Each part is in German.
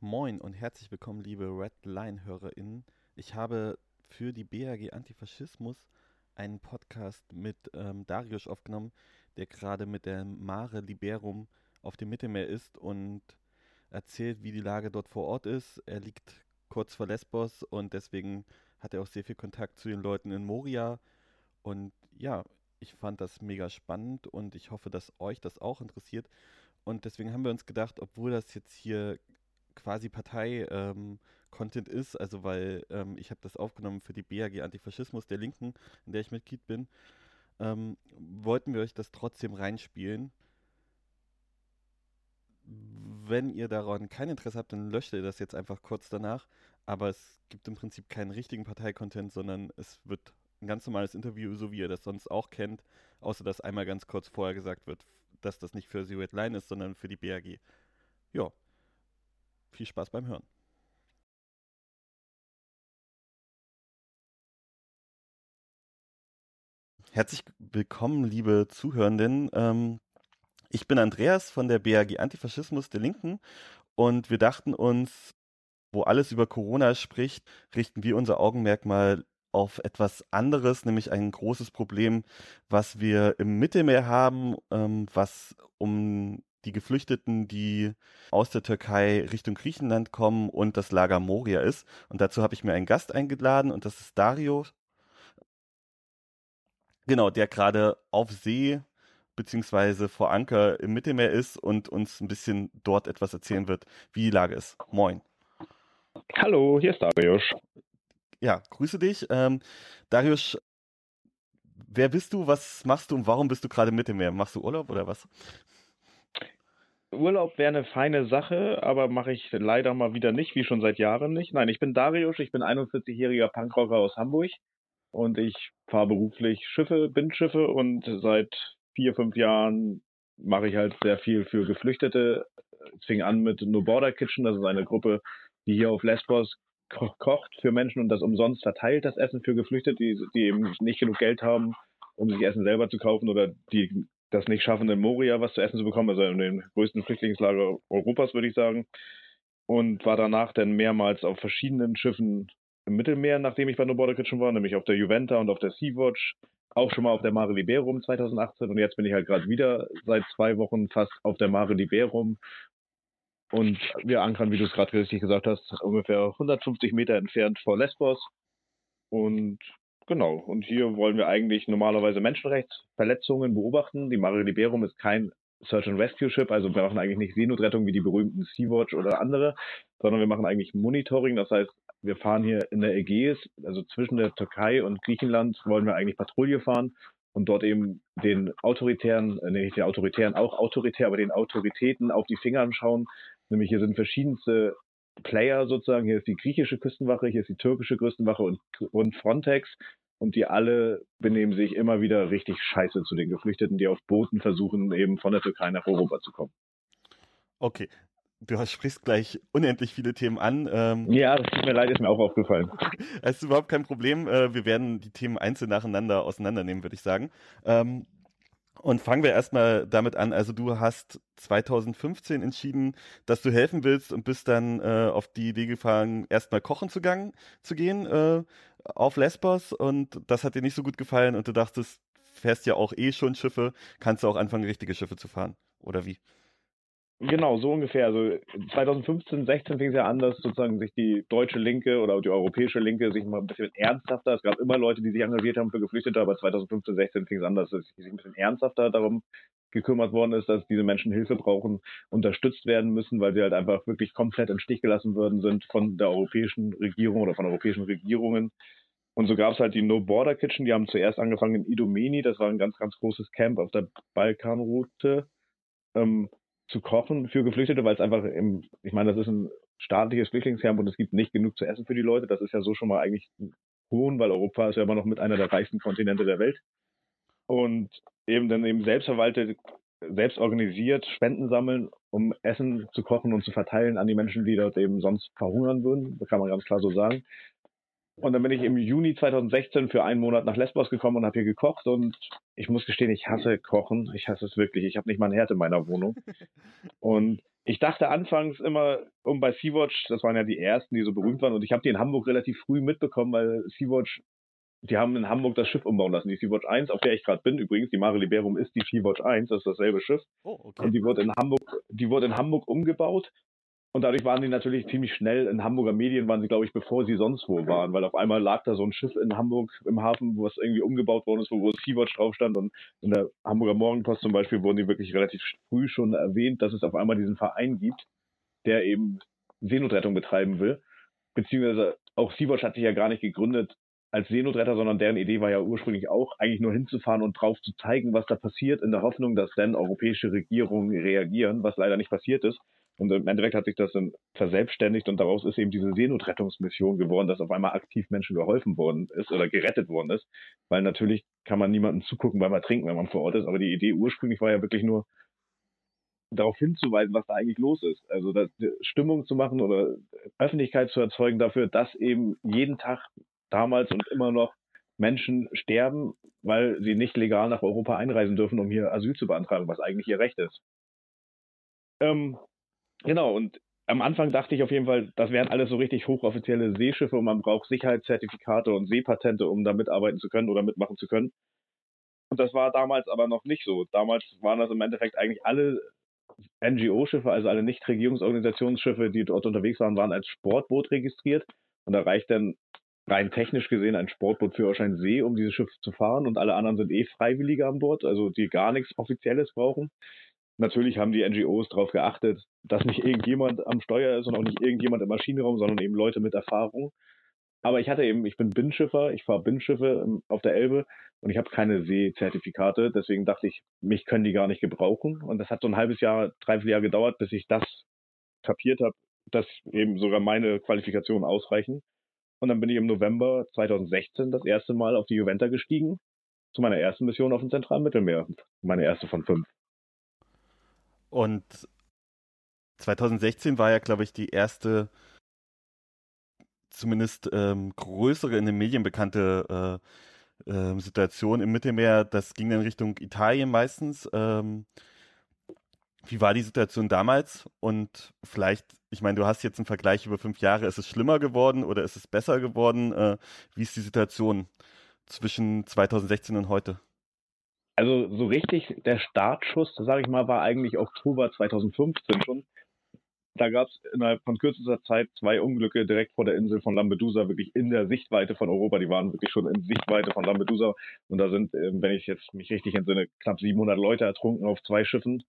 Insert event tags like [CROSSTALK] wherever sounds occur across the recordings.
Moin und herzlich willkommen, liebe Red Line-HörerInnen. Ich habe für die BAG Antifaschismus einen Podcast mit ähm, Darius aufgenommen, der gerade mit der Mare Liberum auf dem Mittelmeer ist und erzählt, wie die Lage dort vor Ort ist. Er liegt kurz vor Lesbos und deswegen hat er auch sehr viel Kontakt zu den Leuten in Moria. Und ja, ich fand das mega spannend und ich hoffe, dass euch das auch interessiert. Und deswegen haben wir uns gedacht, obwohl das jetzt hier quasi Partei-Content ähm, ist, also weil ähm, ich habe das aufgenommen für die BAG Antifaschismus der Linken, in der ich Mitglied bin, ähm, wollten wir euch das trotzdem reinspielen. Wenn ihr daran kein Interesse habt, dann löscht ihr das jetzt einfach kurz danach. Aber es gibt im Prinzip keinen richtigen Parteicontent, sondern es wird ein ganz normales Interview, so wie ihr das sonst auch kennt, außer dass einmal ganz kurz vorher gesagt wird, dass das nicht für Zero Red Line ist, sondern für die BAG. Ja, viel Spaß beim Hören. Herzlich willkommen, liebe Zuhörenden. Ähm, ich bin Andreas von der BAG Antifaschismus der Linken und wir dachten uns, wo alles über Corona spricht, richten wir unser Augenmerk mal auf etwas anderes, nämlich ein großes Problem, was wir im Mittelmeer haben, ähm, was um die Geflüchteten, die aus der Türkei Richtung Griechenland kommen und das Lager Moria ist. Und dazu habe ich mir einen Gast eingeladen und das ist Dario. Genau, der gerade auf See beziehungsweise vor Anker im Mittelmeer ist und uns ein bisschen dort etwas erzählen wird, wie die Lage ist. Moin. Hallo, hier ist Darius. Ja, grüße dich. Ähm, Darius, wer bist du, was machst du und warum bist du gerade im Mittelmeer? Machst du Urlaub oder was? Urlaub wäre eine feine Sache, aber mache ich leider mal wieder nicht, wie schon seit Jahren nicht. Nein, ich bin Darius, ich bin 41-jähriger Punkrocker aus Hamburg und ich fahre beruflich Schiffe, Bindschiffe und seit vier, fünf Jahren mache ich halt sehr viel für Geflüchtete. Es fing an mit No Border Kitchen, das ist eine Gruppe, die hier auf Lesbos ko kocht für Menschen und das umsonst verteilt, das Essen für Geflüchtete, die, die eben nicht genug Geld haben, um sich Essen selber zu kaufen oder die das nicht schaffen, in Moria was zu essen zu bekommen, also in den größten Flüchtlingslager Europas, würde ich sagen. Und war danach dann mehrmals auf verschiedenen Schiffen im Mittelmeer, nachdem ich bei No Border Kitchen war, nämlich auf der Juventa und auf der Sea-Watch, auch schon mal auf der Mare Liberum 2018 und jetzt bin ich halt gerade wieder seit zwei Wochen fast auf der Mare Liberum und wir ankern, wie du es gerade richtig gesagt hast, ungefähr 150 Meter entfernt vor Lesbos. Und Genau. Und hier wollen wir eigentlich normalerweise Menschenrechtsverletzungen beobachten. Die Mare Liberum ist kein Search and Rescue Ship, also wir machen eigentlich nicht Seenotrettung wie die berühmten Sea-Watch oder andere, sondern wir machen eigentlich Monitoring. Das heißt, wir fahren hier in der Ägäis, also zwischen der Türkei und Griechenland wollen wir eigentlich Patrouille fahren und dort eben den autoritären, äh, nicht den autoritären, auch autoritär, aber den Autoritäten auf die Finger anschauen. Nämlich hier sind verschiedenste Player sozusagen. Hier ist die griechische Küstenwache, hier ist die türkische Küstenwache und, und Frontex. Und die alle benehmen sich immer wieder richtig scheiße zu den Geflüchteten, die auf Booten versuchen, eben von der Türkei nach Europa zu kommen. Okay. Du sprichst gleich unendlich viele Themen an. Ähm, ja, das tut mir leid, ist mir auch aufgefallen. Es ist überhaupt kein Problem. Äh, wir werden die Themen einzeln nacheinander auseinandernehmen, würde ich sagen. Ähm, und fangen wir erstmal damit an. Also du hast 2015 entschieden, dass du helfen willst und bist dann äh, auf die Idee gefahren, erstmal kochen zu, gang, zu gehen äh, auf Lesbos und das hat dir nicht so gut gefallen und du dachtest, fährst ja auch eh schon Schiffe, kannst du auch anfangen, richtige Schiffe zu fahren, oder wie? Genau, so ungefähr. Also 2015, 16 fing es ja an, dass sozusagen sich die deutsche Linke oder die europäische Linke sich mal ein bisschen ernsthafter, es gab immer Leute, die sich engagiert haben für Geflüchtete, aber 2015, 16 fing es an, dass sich ein bisschen ernsthafter darum gekümmert worden ist, dass diese Menschen Hilfe brauchen, unterstützt werden müssen, weil sie halt einfach wirklich komplett im Stich gelassen worden sind von der europäischen Regierung oder von europäischen Regierungen. Und so gab es halt die No Border Kitchen, die haben zuerst angefangen in Idomeni, das war ein ganz, ganz großes Camp auf der Balkanroute. Ähm, zu kochen für Geflüchtete, weil es einfach im, ich meine, das ist ein staatliches Flüchtlingscamp und es gibt nicht genug zu essen für die Leute. Das ist ja so schon mal eigentlich hohn, weil Europa ist ja immer noch mit einer der reichsten Kontinente der Welt. Und eben dann eben selbstverwaltet, selbst organisiert Spenden sammeln, um Essen zu kochen und zu verteilen an die Menschen, die dort eben sonst verhungern würden. Das kann man ganz klar so sagen. Und dann bin ich im Juni 2016 für einen Monat nach Lesbos gekommen und habe hier gekocht. Und ich muss gestehen, ich hasse Kochen. Ich hasse es wirklich. Ich habe nicht mal ein Herd in meiner Wohnung. Und ich dachte anfangs immer, um bei Sea-Watch, das waren ja die ersten, die so berühmt waren, und ich habe die in Hamburg relativ früh mitbekommen, weil Sea-Watch, die haben in Hamburg das Schiff umbauen lassen. Die Sea-Watch 1, auf der ich gerade bin übrigens, die Mare Liberum ist die Sea-Watch 1, das ist dasselbe Schiff. Oh, okay. Und die wurde in Hamburg, die wurde in Hamburg umgebaut und dadurch waren die natürlich ziemlich schnell in Hamburger Medien, waren sie, glaube ich, bevor sie sonst wo waren, weil auf einmal lag da so ein Schiff in Hamburg im Hafen, was irgendwie umgebaut worden ist, wo, wo Sea-Watch drauf stand. Und in der Hamburger Morgenpost zum Beispiel wurden die wirklich relativ früh schon erwähnt, dass es auf einmal diesen Verein gibt, der eben Seenotrettung betreiben will. Beziehungsweise auch Sea-Watch hat sich ja gar nicht gegründet als Seenotretter, sondern deren Idee war ja ursprünglich auch, eigentlich nur hinzufahren und drauf zu zeigen, was da passiert, in der Hoffnung, dass dann europäische Regierungen reagieren, was leider nicht passiert ist. Und im Endeffekt hat sich das dann verselbstständigt und daraus ist eben diese Seenotrettungsmission geworden, dass auf einmal aktiv Menschen geholfen worden ist oder gerettet worden ist. Weil natürlich kann man niemandem zugucken beim Ertrinken, wenn man vor Ort ist. Aber die Idee ursprünglich war ja wirklich nur, darauf hinzuweisen, was da eigentlich los ist. Also das, Stimmung zu machen oder Öffentlichkeit zu erzeugen dafür, dass eben jeden Tag damals und immer noch Menschen sterben, weil sie nicht legal nach Europa einreisen dürfen, um hier Asyl zu beantragen, was eigentlich ihr Recht ist. Ähm, Genau, und am Anfang dachte ich auf jeden Fall, das wären alles so richtig hochoffizielle Seeschiffe und man braucht Sicherheitszertifikate und Seepatente, um da mitarbeiten zu können oder mitmachen zu können. Und das war damals aber noch nicht so. Damals waren das im Endeffekt eigentlich alle NGO-Schiffe, also alle Nichtregierungsorganisationsschiffe, die dort unterwegs waren, waren als Sportboot registriert. Und da reicht dann rein technisch gesehen ein Sportbootführerschein See, um dieses Schiff zu fahren. Und alle anderen sind eh Freiwillige an Bord, also die gar nichts Offizielles brauchen. Natürlich haben die NGOs darauf geachtet, dass nicht irgendjemand am Steuer ist und auch nicht irgendjemand im Maschinenraum, sondern eben Leute mit Erfahrung. Aber ich hatte eben, ich bin Binnenschiffer, ich fahre Binnenschiffe auf der Elbe und ich habe keine Seezertifikate. Deswegen dachte ich, mich können die gar nicht gebrauchen. Und das hat so ein halbes Jahr, dreiviertel Jahr gedauert, bis ich das kapiert habe, dass eben sogar meine Qualifikationen ausreichen. Und dann bin ich im November 2016 das erste Mal auf die Juventa gestiegen, zu meiner ersten Mission auf dem zentralen Mittelmeer. Meine erste von fünf. Und 2016 war ja, glaube ich, die erste, zumindest ähm, größere in den Medien bekannte äh, äh, Situation im Mittelmeer. Das ging in Richtung Italien meistens. Ähm, wie war die Situation damals? Und vielleicht, ich meine, du hast jetzt einen Vergleich über fünf Jahre. Ist es schlimmer geworden oder ist es besser geworden? Äh, wie ist die Situation zwischen 2016 und heute? Also so richtig der Startschuss, sage ich mal, war eigentlich Oktober 2015 schon. Da gab es innerhalb von kürzester Zeit zwei Unglücke direkt vor der Insel von Lampedusa, wirklich in der Sichtweite von Europa. Die waren wirklich schon in Sichtweite von Lampedusa. Und da sind, ähm, wenn ich jetzt mich richtig entsinne, knapp 700 Leute ertrunken auf zwei Schiffen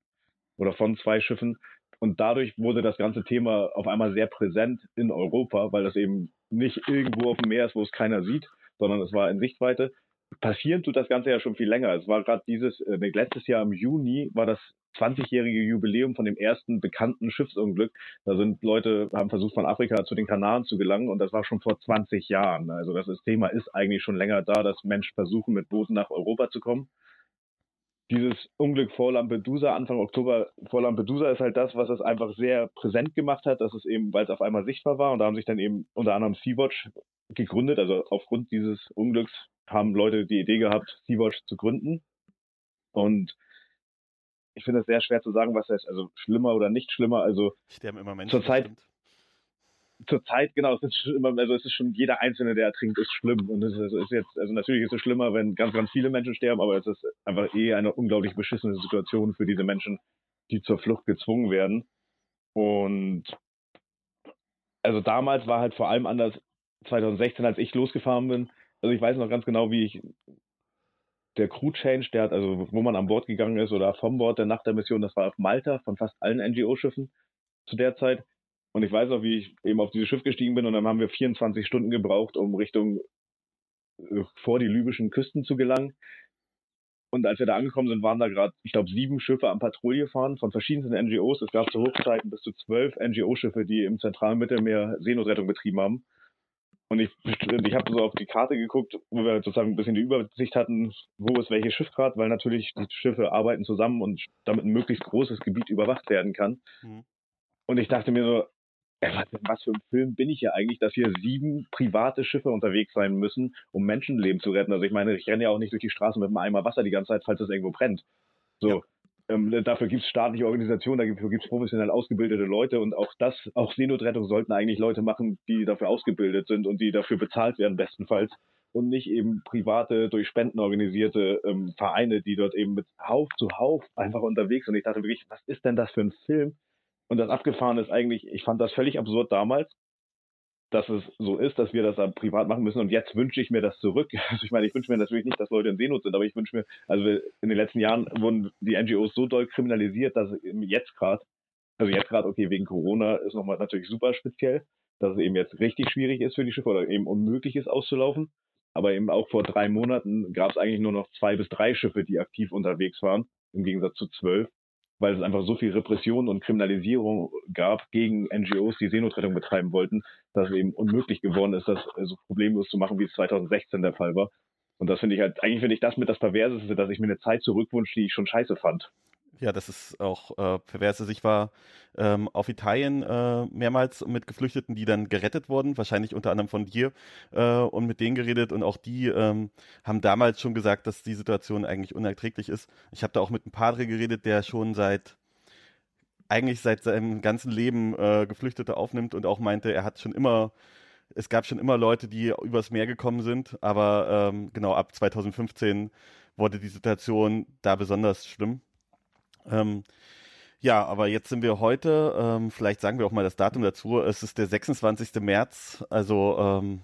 oder von zwei Schiffen. Und dadurch wurde das ganze Thema auf einmal sehr präsent in Europa, weil das eben nicht irgendwo auf dem Meer ist, wo es keiner sieht, sondern es war in Sichtweite passieren tut das Ganze ja schon viel länger. Es war gerade dieses, äh, letztes Jahr im Juni war das 20-jährige Jubiläum von dem ersten bekannten Schiffsunglück. Da sind Leute, haben versucht, von Afrika zu den Kanaren zu gelangen und das war schon vor 20 Jahren. Also das Thema ist eigentlich schon länger da, dass Menschen versuchen, mit Booten nach Europa zu kommen. Dieses Unglück vor Lampedusa, Anfang Oktober vor Lampedusa ist halt das, was es einfach sehr präsent gemacht hat, dass es eben, weil es auf einmal sichtbar war und da haben sich dann eben unter anderem Sea-Watch gegründet, also aufgrund dieses Unglücks haben Leute die Idee gehabt, Sea-Watch zu gründen. Und ich finde es sehr schwer zu sagen, was heißt, also schlimmer oder nicht schlimmer. Also sterben immer Menschen. Zurzeit, zurzeit, genau, es ist immer, also es ist schon jeder Einzelne, der ertrinkt, ist schlimm. Und es ist, ist, jetzt, also natürlich ist es schlimmer, wenn ganz, ganz viele Menschen sterben, aber es ist einfach eh eine unglaublich beschissene Situation für diese Menschen, die zur Flucht gezwungen werden. Und also damals war halt vor allem anders 2016, als ich losgefahren bin, also ich weiß noch ganz genau, wie ich der Crew Change, der hat, also wo man an Bord gegangen ist oder vom Bord der Nacht der Mission, das war auf Malta von fast allen NGO-Schiffen zu der Zeit. Und ich weiß auch, wie ich eben auf dieses Schiff gestiegen bin und dann haben wir 24 Stunden gebraucht, um Richtung äh, vor die libyschen Küsten zu gelangen. Und als wir da angekommen sind, waren da gerade, ich glaube, sieben Schiffe am Patrouille fahren von verschiedensten NGOs. Es gab zu Hochzeiten bis zu zwölf NGO-Schiffe, die im zentralen Mittelmeer Seenotrettung betrieben haben. Und ich, ich habe so auf die Karte geguckt, wo wir sozusagen ein bisschen die Übersicht hatten, wo ist welches Schiff gerade, weil natürlich die Schiffe arbeiten zusammen und damit ein möglichst großes Gebiet überwacht werden kann. Mhm. Und ich dachte mir so, was, was für ein Film bin ich hier eigentlich, dass hier sieben private Schiffe unterwegs sein müssen, um Menschenleben zu retten. Also ich meine, ich renne ja auch nicht durch die Straße mit einem Eimer Wasser die ganze Zeit, falls es irgendwo brennt. So. Ja. Ähm, dafür gibt es staatliche Organisationen, dafür gibt es professionell ausgebildete Leute und auch das, auch Seenotrettung sollten eigentlich Leute machen, die dafür ausgebildet sind und die dafür bezahlt werden, bestenfalls. Und nicht eben private, durch Spenden organisierte ähm, Vereine, die dort eben mit Hauf zu Hauf einfach unterwegs sind. Und ich dachte wirklich, was ist denn das für ein Film? Und das Abgefahren ist eigentlich, ich fand das völlig absurd damals, dass es so ist, dass wir das dann privat machen müssen. Und jetzt wünsche ich mir das zurück. [LAUGHS] Also ich meine, ich wünsche mir natürlich nicht, dass Leute in Seenot sind, aber ich wünsche mir, also in den letzten Jahren wurden die NGOs so doll kriminalisiert, dass jetzt gerade, also jetzt gerade, okay, wegen Corona ist nochmal natürlich super speziell, dass es eben jetzt richtig schwierig ist für die Schiffe oder eben unmöglich ist auszulaufen. Aber eben auch vor drei Monaten gab es eigentlich nur noch zwei bis drei Schiffe, die aktiv unterwegs waren, im Gegensatz zu zwölf weil es einfach so viel Repression und Kriminalisierung gab gegen NGOs, die Seenotrettung betreiben wollten, dass es eben unmöglich geworden ist, das so problemlos zu machen, wie es 2016 der Fall war. Und das finde ich halt, eigentlich finde ich das mit das Perverseste, dass ich mir eine Zeit zurückwünsche, die ich schon scheiße fand. Ja, das ist auch äh, pervers. Also ich war ähm, auf Italien äh, mehrmals mit Geflüchteten, die dann gerettet wurden, wahrscheinlich unter anderem von dir, äh, und mit denen geredet. Und auch die ähm, haben damals schon gesagt, dass die Situation eigentlich unerträglich ist. Ich habe da auch mit einem Padre geredet, der schon seit eigentlich seit seinem ganzen Leben äh, Geflüchtete aufnimmt und auch meinte, er hat schon immer es gab schon immer Leute, die übers Meer gekommen sind, aber ähm, genau ab 2015 wurde die Situation da besonders schlimm. Ähm, ja, aber jetzt sind wir heute, ähm, vielleicht sagen wir auch mal das Datum dazu, es ist der 26. März, also ähm,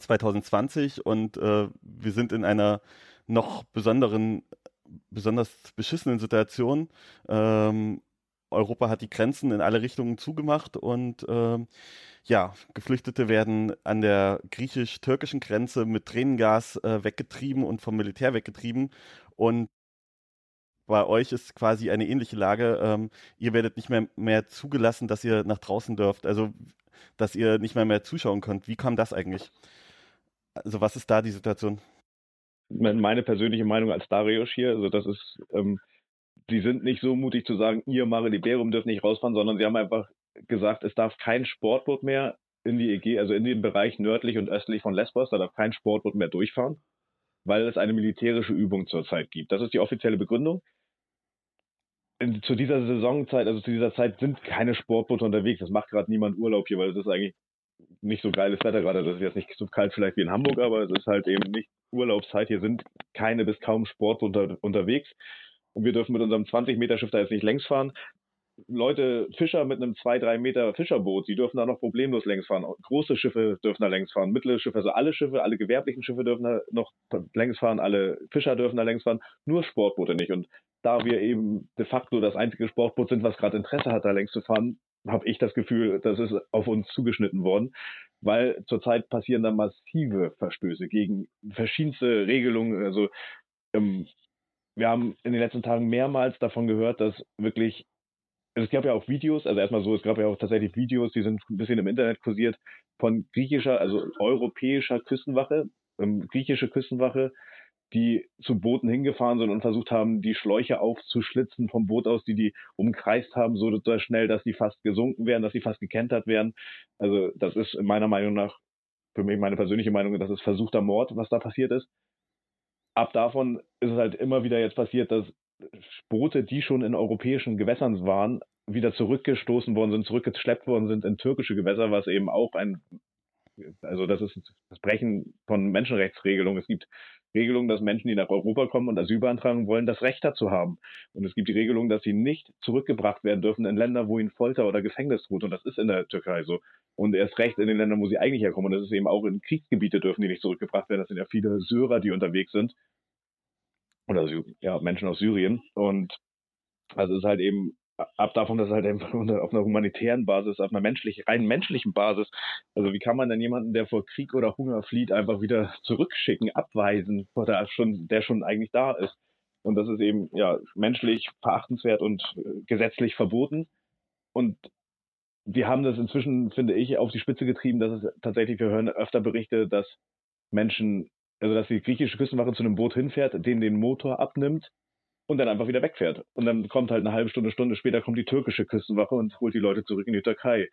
2020 und äh, wir sind in einer noch besonderen, besonders beschissenen Situation. Ähm, Europa hat die Grenzen in alle Richtungen zugemacht und ähm, ja, Geflüchtete werden an der griechisch-türkischen Grenze mit Tränengas äh, weggetrieben und vom Militär weggetrieben und bei euch ist quasi eine ähnliche Lage. Ähm, ihr werdet nicht mehr, mehr zugelassen, dass ihr nach draußen dürft, also dass ihr nicht mehr mehr zuschauen könnt. Wie kam das eigentlich? Also was ist da die Situation? Meine persönliche Meinung als Darius hier, also das ist, ähm, die sind nicht so mutig zu sagen, ihr Mare Liberum dürft nicht rausfahren, sondern sie haben einfach gesagt, es darf kein Sportboot mehr in die EG, also in den Bereich nördlich und östlich von Lesbos, da darf kein Sportboot mehr durchfahren, weil es eine militärische Übung zurzeit gibt. Das ist die offizielle Begründung zu dieser Saisonzeit, also zu dieser Zeit sind keine Sportboote unterwegs. Das macht gerade niemand Urlaub hier, weil es ist eigentlich nicht so geiles Wetter gerade. Das ist jetzt nicht so kalt vielleicht wie in Hamburg, aber es ist halt eben nicht Urlaubszeit. Hier sind keine bis kaum Sportboote unterwegs. Und wir dürfen mit unserem 20 Meter Schiff da jetzt nicht längs fahren. Leute, Fischer mit einem 2, 3 Meter Fischerboot, die dürfen da noch problemlos längs fahren. Große Schiffe dürfen da längs fahren, mittlere Schiffe, also alle Schiffe, alle gewerblichen Schiffe dürfen da noch längs fahren, alle Fischer dürfen da längs fahren, nur Sportboote nicht. Und da wir eben de facto das einzige Sportboot sind, was gerade Interesse hat, da längs zu fahren, habe ich das Gefühl, das ist auf uns zugeschnitten worden, weil zurzeit passieren da massive Verstöße gegen verschiedenste Regelungen. Also ähm, wir haben in den letzten Tagen mehrmals davon gehört, dass wirklich also es gab ja auch Videos, also erstmal so, es gab ja auch tatsächlich Videos, die sind ein bisschen im Internet kursiert, von griechischer, also europäischer Küstenwache, ähm, griechische Küstenwache, die zu Booten hingefahren sind und versucht haben, die Schläuche aufzuschlitzen vom Boot aus, die die umkreist haben, so schnell, dass die fast gesunken wären, dass sie fast gekentert wären. Also das ist in meiner Meinung nach, für mich meine persönliche Meinung, das ist versuchter Mord, was da passiert ist. Ab davon ist es halt immer wieder jetzt passiert, dass Boote, die schon in europäischen Gewässern waren, wieder zurückgestoßen worden sind, zurückgeschleppt worden sind in türkische Gewässer, was eben auch ein, also das ist das Brechen von Menschenrechtsregelungen. Es gibt Regelungen, dass Menschen, die nach Europa kommen und Asyl beantragen wollen, das Recht dazu haben. Und es gibt die Regelung, dass sie nicht zurückgebracht werden dürfen in Länder, wo ihnen Folter oder Gefängnis droht. Und das ist in der Türkei so. Und erst recht in den Ländern, wo sie eigentlich herkommen. Und das ist eben auch in Kriegsgebiete dürfen die nicht zurückgebracht werden. Das sind ja viele Syrer, die unterwegs sind. Oder ja, Menschen aus Syrien. Und also es ist halt eben ab davon, dass halt auf einer humanitären Basis, auf einer menschlich, rein menschlichen Basis, also wie kann man denn jemanden, der vor Krieg oder Hunger flieht, einfach wieder zurückschicken, abweisen, der schon, der schon eigentlich da ist. Und das ist eben ja menschlich verachtenswert und äh, gesetzlich verboten. Und wir haben das inzwischen, finde ich, auf die Spitze getrieben, dass es tatsächlich, wir hören öfter Berichte, dass Menschen, also dass die griechische Küstenwache zu einem Boot hinfährt, den den Motor abnimmt und dann einfach wieder wegfährt. Und dann kommt halt eine halbe Stunde, Stunde später kommt die türkische Küstenwache und holt die Leute zurück in die Türkei.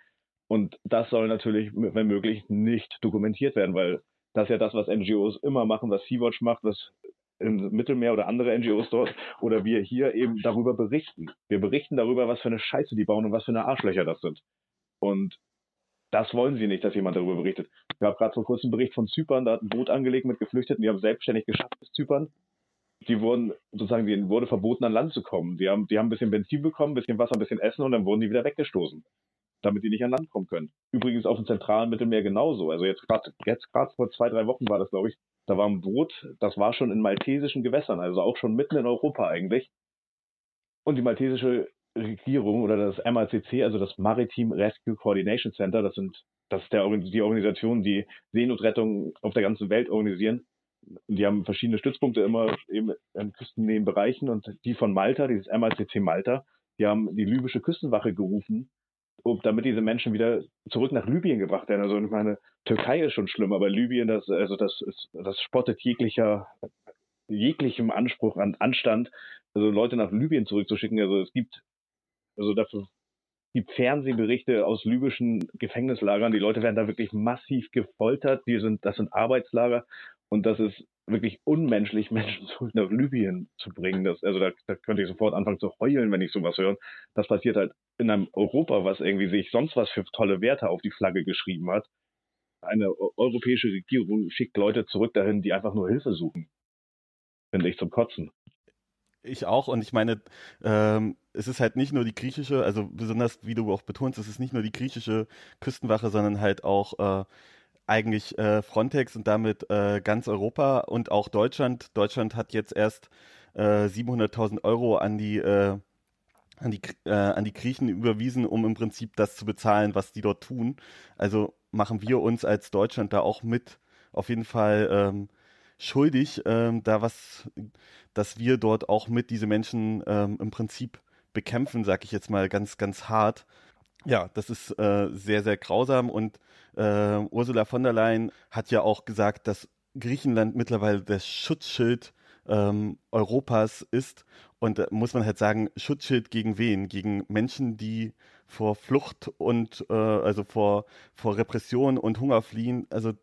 Und das soll natürlich, wenn möglich, nicht dokumentiert werden, weil das ist ja das, was NGOs immer machen, was Sea-Watch macht, was im Mittelmeer oder andere NGOs dort oder wir hier eben darüber berichten. Wir berichten darüber, was für eine Scheiße die bauen und was für eine Arschlöcher das sind. Und das wollen sie nicht, dass jemand darüber berichtet. Ich habe gerade vor kurzem einen Bericht von Zypern, da hat ein Boot angelegt mit Geflüchteten, die haben selbstständig geschafft bis Zypern. Die wurden, sozusagen, denen wurde verboten, an Land zu kommen. Die haben, die haben ein bisschen Benzin bekommen, ein bisschen Wasser, ein bisschen Essen und dann wurden die wieder weggestoßen, damit die nicht an Land kommen können. Übrigens auf dem zentralen Mittelmeer genauso. Also jetzt gerade jetzt gerade vor zwei, drei Wochen war das, glaube ich, da war ein Boot, das war schon in maltesischen Gewässern, also auch schon mitten in Europa eigentlich. Und die maltesische Regierung oder das MACC, also das Maritime Rescue Coordination Center, das sind das ist der, die Organisation, die Seenotrettung auf der ganzen Welt organisieren. Die haben verschiedene Stützpunkte immer eben in küstennähen Bereichen und die von Malta, dieses MACC Malta, die haben die libysche Küstenwache gerufen, um, damit diese Menschen wieder zurück nach Libyen gebracht werden. Also ich meine, Türkei ist schon schlimm, aber Libyen, das, also das ist, das spottet jeglicher, jeglichem Anspruch an Anstand, also Leute nach Libyen zurückzuschicken. Also es gibt also dafür gibt Fernsehberichte aus libyschen Gefängnislagern. Die Leute werden da wirklich massiv gefoltert. Die sind, das sind Arbeitslager und das ist wirklich unmenschlich, [LAUGHS] Menschen zurück nach Libyen zu bringen. Das, also da, da könnte ich sofort anfangen zu heulen, wenn ich sowas höre. Das passiert halt in einem Europa, was irgendwie sich sonst was für tolle Werte auf die Flagge geschrieben hat. Eine europäische Regierung schickt Leute zurück dahin, die einfach nur Hilfe suchen. Finde ich zum Kotzen ich auch. Und ich meine, ähm, es ist halt nicht nur die griechische, also besonders wie du auch betonst, es ist nicht nur die griechische Küstenwache, sondern halt auch äh, eigentlich äh, Frontex und damit äh, ganz Europa und auch Deutschland. Deutschland hat jetzt erst 700.000 äh, Euro an die äh, an die, äh, an die Griechen überwiesen, um im Prinzip das zu bezahlen, was die dort tun. Also machen wir uns als Deutschland da auch mit auf jeden Fall ähm, schuldig, ähm, da was, dass wir dort auch mit diese Menschen ähm, im Prinzip bekämpfen, sag ich jetzt mal ganz, ganz hart. Ja, das ist äh, sehr, sehr grausam und äh, Ursula von der Leyen hat ja auch gesagt, dass Griechenland mittlerweile das Schutzschild ähm, Europas ist. Und da muss man halt sagen, Schutzschild gegen wen? Gegen Menschen, die vor Flucht und äh, also vor, vor Repression und Hunger fliehen. Also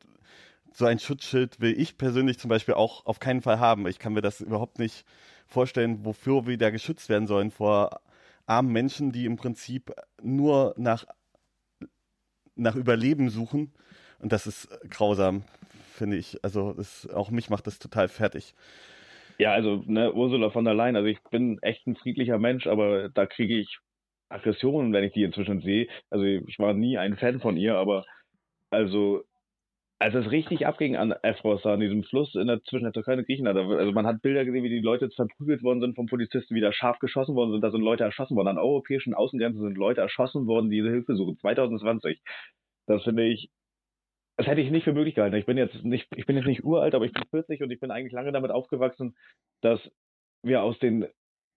so ein Schutzschild will ich persönlich zum Beispiel auch auf keinen Fall haben. Ich kann mir das überhaupt nicht vorstellen, wofür wir da geschützt werden sollen vor armen Menschen, die im Prinzip nur nach, nach Überleben suchen. Und das ist grausam, finde ich. Also das, auch mich macht das total fertig. Ja, also ne, Ursula von der Leyen, also ich bin echt ein friedlicher Mensch, aber da kriege ich Aggressionen, wenn ich die inzwischen sehe. Also ich war nie ein Fan von ihr, aber also als es richtig abging an Efros, an diesem Fluss in der, zwischen der Türkei und Griechenland, also man hat Bilder gesehen, wie die Leute verprügelt worden sind vom Polizisten, wie da scharf geschossen worden sind, da sind Leute erschossen worden. An europäischen Außengrenzen sind Leute erschossen worden, die diese Hilfe suchen. 2020. Das finde ich, das hätte ich nicht für möglich gehalten. Ich bin jetzt nicht, ich bin jetzt nicht uralt, aber ich bin 40 und ich bin eigentlich lange damit aufgewachsen, dass wir aus den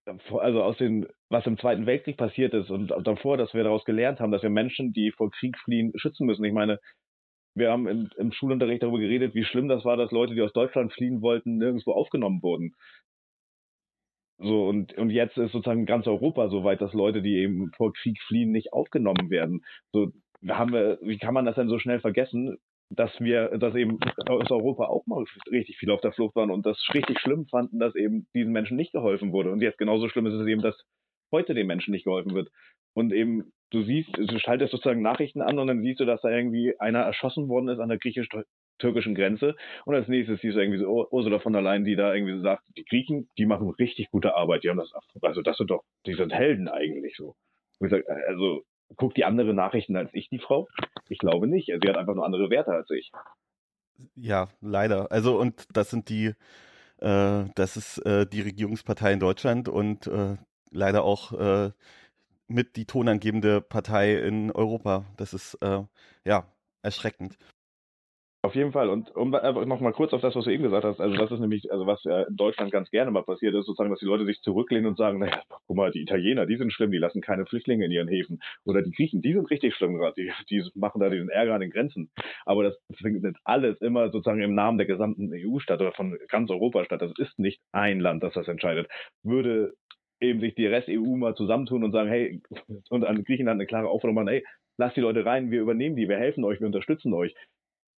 also aus den, was im Zweiten Weltkrieg passiert ist und davor, dass wir daraus gelernt haben, dass wir Menschen, die vor Krieg fliehen, schützen müssen. Ich meine, wir haben im, im Schulunterricht darüber geredet, wie schlimm das war, dass Leute, die aus Deutschland fliehen wollten, nirgendwo aufgenommen wurden. So, und, und jetzt ist sozusagen ganz Europa so weit, dass Leute, die eben vor Krieg fliehen, nicht aufgenommen werden. So, haben wir, wie kann man das denn so schnell vergessen, dass wir, dass eben aus Europa auch mal richtig viel auf der Flucht waren und das richtig schlimm fanden, dass eben diesen Menschen nicht geholfen wurde. Und jetzt genauso schlimm ist es eben, dass heute den Menschen nicht geholfen wird. Und eben du siehst, du schaltest sozusagen Nachrichten an und dann siehst du, dass da irgendwie einer erschossen worden ist an der griechisch-türkischen Grenze. Und als nächstes siehst du irgendwie so Ursula von der Leyen, die da irgendwie so sagt, die Griechen, die machen richtig gute Arbeit. Die haben das, also das sind doch, die sind Helden eigentlich so. Ich sag, also guckt die andere Nachrichten als ich, die Frau? Ich glaube nicht. Sie hat einfach nur andere Werte als ich. Ja, leider. Also und das sind die, äh, das ist äh, die Regierungspartei in Deutschland und äh, leider auch äh, mit die tonangebende Partei in Europa. Das ist äh, ja erschreckend. Auf jeden Fall. Und um einfach nochmal kurz auf das, was du eben gesagt hast, also das ist nämlich, also was ja in Deutschland ganz gerne mal passiert ist, sozusagen, dass die Leute sich zurücklehnen und sagen, naja, guck mal, die Italiener, die sind schlimm, die lassen keine Flüchtlinge in ihren Häfen. Oder die Griechen, die sind richtig schlimm gerade, die, die machen da diesen Ärger an den Grenzen. Aber das findet alles immer sozusagen im Namen der gesamten EU statt oder von ganz Europa statt. Das ist nicht ein Land, das das entscheidet. Würde eben sich die Rest-EU mal zusammentun und sagen, hey, und an Griechenland eine klare Aufforderung machen, hey, lasst die Leute rein, wir übernehmen die, wir helfen euch, wir unterstützen euch.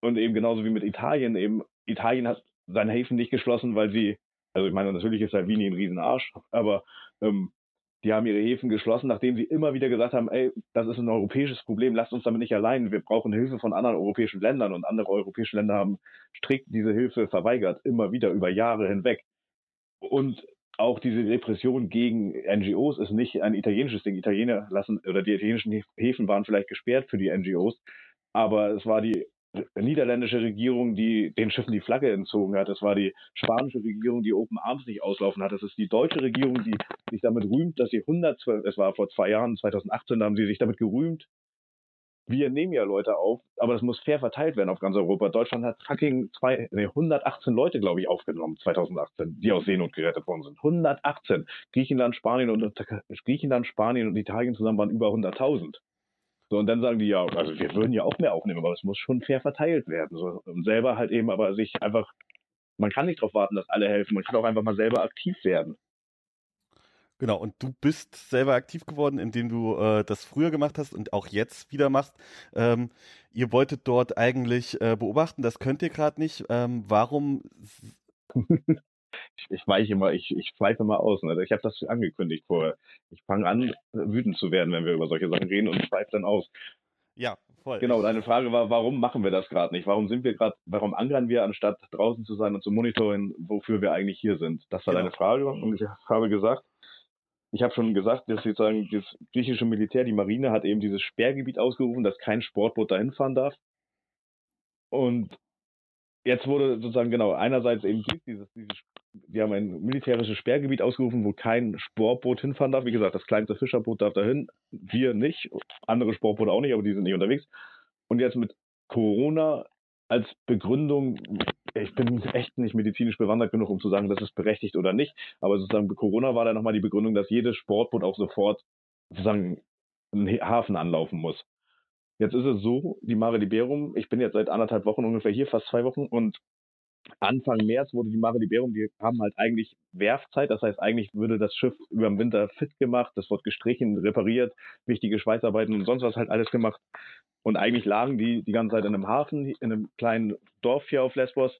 Und eben genauso wie mit Italien, eben Italien hat seine Häfen nicht geschlossen, weil sie Also ich meine, natürlich ist Salvini ein Riesenarsch, aber ähm, die haben ihre Häfen geschlossen, nachdem sie immer wieder gesagt haben, ey, das ist ein europäisches Problem, lasst uns damit nicht allein, wir brauchen Hilfe von anderen europäischen Ländern und andere europäische Länder haben strikt diese Hilfe verweigert, immer wieder über Jahre hinweg. Und auch diese Repression gegen NGOs ist nicht ein italienisches Ding. Italiener lassen oder die italienischen Häfen waren vielleicht gesperrt für die NGOs, aber es war die niederländische Regierung, die den Schiffen die Flagge entzogen hat. Es war die spanische Regierung, die Open Arms nicht auslaufen hat. Es ist die deutsche Regierung, die sich damit rühmt, dass sie 112, es war vor zwei Jahren, 2018, da haben sie sich damit gerühmt. Wir nehmen ja Leute auf, aber das muss fair verteilt werden auf ganz Europa. Deutschland hat fucking zwei, nee, 118 Leute, glaube ich, aufgenommen 2018, die aus Seenot gerettet worden sind. 118. Griechenland, Spanien und Griechenland, Spanien und Italien zusammen waren über 100.000. So, und dann sagen die, ja, also wir würden ja auch mehr aufnehmen, aber es muss schon fair verteilt werden. So, und selber halt eben aber sich einfach, man kann nicht darauf warten, dass alle helfen, man kann auch einfach mal selber aktiv werden. Genau, und du bist selber aktiv geworden, indem du äh, das früher gemacht hast und auch jetzt wieder machst. Ähm, ihr wolltet dort eigentlich äh, beobachten, das könnt ihr gerade nicht. Ähm, warum [LAUGHS] ich, ich weiche immer, ich, ich schweife mal aus. Ne? Ich habe das angekündigt vorher. Ich fange an, wütend zu werden, wenn wir über solche Sachen reden und schweife dann aus. Ja, voll. Genau, deine Frage war, warum machen wir das gerade nicht? Warum sind wir gerade, warum angern wir, anstatt draußen zu sein und zu monitoren, wofür wir eigentlich hier sind? Das war genau. deine Frage und ich habe gesagt, ich habe schon gesagt, dass sozusagen das griechische Militär, die Marine, hat eben dieses Sperrgebiet ausgerufen, dass kein Sportboot dahin fahren darf. Und jetzt wurde sozusagen genau einerseits eben dieses, dieses wir haben ein militärisches Sperrgebiet ausgerufen, wo kein Sportboot hinfahren darf. Wie gesagt, das kleinste Fischerboot darf dahin, wir nicht, andere Sportboote auch nicht, aber die sind nicht unterwegs. Und jetzt mit Corona als Begründung, ich bin [LAUGHS] echt nicht medizinisch bewandert genug, um zu sagen, das ist berechtigt oder nicht, aber sozusagen Corona war da nochmal die Begründung, dass jedes Sportboot auch sofort sozusagen einen Hafen anlaufen muss. Jetzt ist es so, die Mare Liberum, ich bin jetzt seit anderthalb Wochen ungefähr hier, fast zwei Wochen, und Anfang März wurde die Mare Liberum, die haben halt eigentlich Werfzeit, das heißt eigentlich würde das Schiff über den Winter fit gemacht, das wird gestrichen, repariert, wichtige Schweißarbeiten und sonst was halt alles gemacht. Und eigentlich lagen die die ganze Zeit in einem Hafen, in einem kleinen Dorf hier auf Lesbos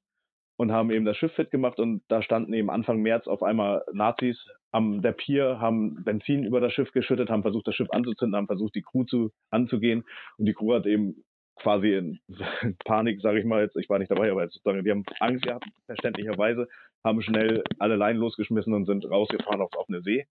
und haben eben das Schiff fit gemacht. Und da standen eben Anfang März auf einmal Nazis am der Pier, haben Benzin über das Schiff geschüttet, haben versucht, das Schiff anzuzünden, haben versucht, die Crew zu anzugehen. Und die Crew hat eben quasi in [LAUGHS] Panik, sage ich mal jetzt, ich war nicht dabei, aber jetzt sozusagen, die haben Angst gehabt, verständlicherweise, haben schnell alle Leinen losgeschmissen und sind rausgefahren aufs offene See.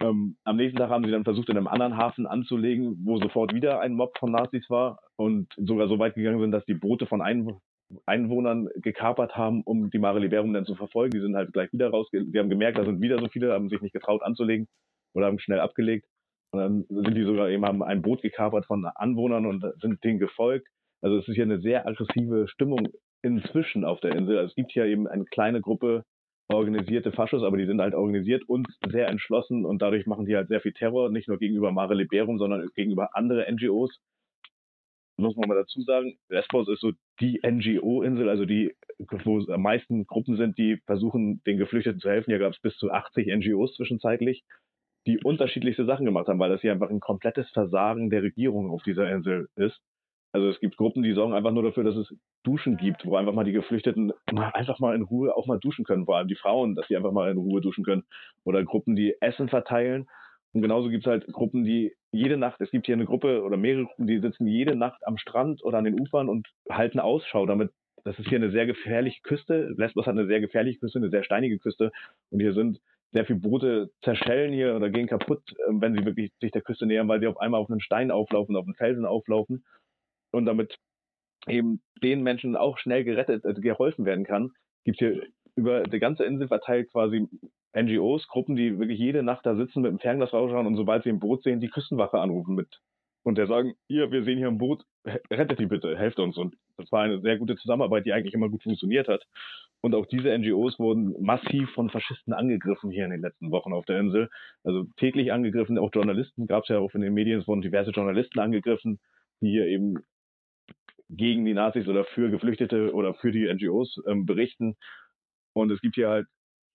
Ähm, am nächsten Tag haben sie dann versucht, in einem anderen Hafen anzulegen, wo sofort wieder ein Mob von Nazis war und sogar so weit gegangen sind, dass die Boote von Einw Einwohnern gekapert haben, um die Mare Liberum dann zu verfolgen. Die sind halt gleich wieder raus. Wir haben gemerkt, da sind wieder so viele, haben sich nicht getraut anzulegen oder haben schnell abgelegt. Und dann sind die sogar eben haben ein Boot gekapert von Anwohnern und sind denen gefolgt. Also es ist hier eine sehr aggressive Stimmung inzwischen auf der Insel. Also es gibt hier eben eine kleine Gruppe organisierte Faschos, aber die sind halt organisiert und sehr entschlossen und dadurch machen die halt sehr viel Terror, nicht nur gegenüber Mare Liberum, sondern gegenüber andere NGOs. Muss man mal dazu sagen, Lesbos ist so die NGO-Insel, also die, wo am meisten Gruppen sind, die versuchen, den Geflüchteten zu helfen. Hier gab es bis zu 80 NGOs zwischenzeitlich die unterschiedlichste Sachen gemacht haben, weil das hier einfach ein komplettes Versagen der Regierung auf dieser Insel ist. Also es gibt Gruppen, die sorgen einfach nur dafür, dass es Duschen gibt, wo einfach mal die Geflüchteten einfach mal in Ruhe auch mal duschen können, vor allem die Frauen, dass sie einfach mal in Ruhe duschen können. Oder Gruppen, die Essen verteilen. Und genauso gibt es halt Gruppen, die jede Nacht, es gibt hier eine Gruppe oder mehrere Gruppen, die sitzen jede Nacht am Strand oder an den Ufern und halten Ausschau, damit das ist hier eine sehr gefährliche Küste. Lesbos hat eine sehr gefährliche Küste, eine sehr steinige Küste. Und hier sind sehr viele Boote zerschellen hier oder gehen kaputt, ähm, wenn sie wirklich sich der Küste nähern, weil sie auf einmal auf einen Stein auflaufen, auf einen Felsen auflaufen. Und damit eben den Menschen auch schnell gerettet, äh, geholfen werden kann, gibt hier über die ganze Insel verteilt quasi NGOs, Gruppen, die wirklich jede Nacht da sitzen, mit dem Fernglas rausschauen und sobald sie ein Boot sehen, die Küstenwache anrufen mit und der sagen, hier, wir sehen hier ein Boot, rettet die bitte, helft uns. Und das war eine sehr gute Zusammenarbeit, die eigentlich immer gut funktioniert hat. Und auch diese NGOs wurden massiv von Faschisten angegriffen hier in den letzten Wochen auf der Insel. Also täglich angegriffen, auch Journalisten gab es ja auch in den Medien, es wurden diverse Journalisten angegriffen, die hier eben gegen die Nazis oder für Geflüchtete oder für die NGOs ähm, berichten. Und es gibt hier halt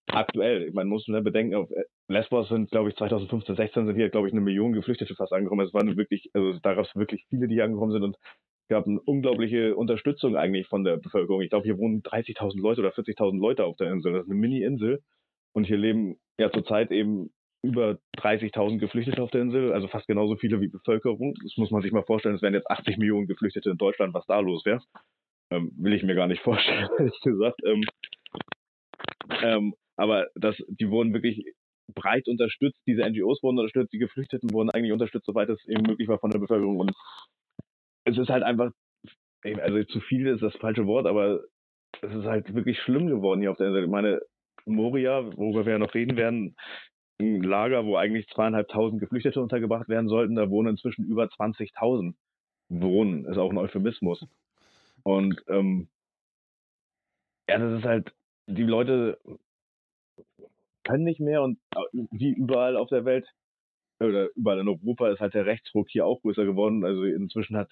aktuell, man muss ne, bedenken, auf Lesbos sind, glaube ich, 2015, 16 sind hier, glaube ich, eine Million Geflüchtete fast angekommen. Es waren wirklich, also da gab es wirklich viele, die hier angekommen sind und gab eine unglaubliche Unterstützung eigentlich von der Bevölkerung. Ich glaube, hier wohnen 30.000 Leute oder 40.000 Leute auf der Insel. Das ist eine Mini-Insel. Und hier leben ja zurzeit eben über 30.000 Geflüchtete auf der Insel, also fast genauso viele wie Bevölkerung. Das muss man sich mal vorstellen, es wären jetzt 80 Millionen Geflüchtete in Deutschland, was da los wäre. Ähm, will ich mir gar nicht [LAUGHS] vorstellen, ehrlich gesagt. Ähm, ähm, aber das, die wurden wirklich breit unterstützt, diese NGOs wurden unterstützt, die Geflüchteten wurden eigentlich unterstützt, soweit es eben möglich war von der Bevölkerung. Und es ist halt einfach, also zu viel ist das falsche Wort, aber es ist halt wirklich schlimm geworden hier auf der Insel. Ich meine, Moria, worüber wir ja noch reden werden, ein Lager, wo eigentlich zweieinhalbtausend Geflüchtete untergebracht werden sollten, da wohnen inzwischen über 20.000 wohnen, ist auch ein Euphemismus. Und ähm, ja, das ist halt, die Leute können nicht mehr und äh, wie überall auf der Welt oder überall in Europa ist halt der Rechtsruck hier auch größer geworden. Also inzwischen hat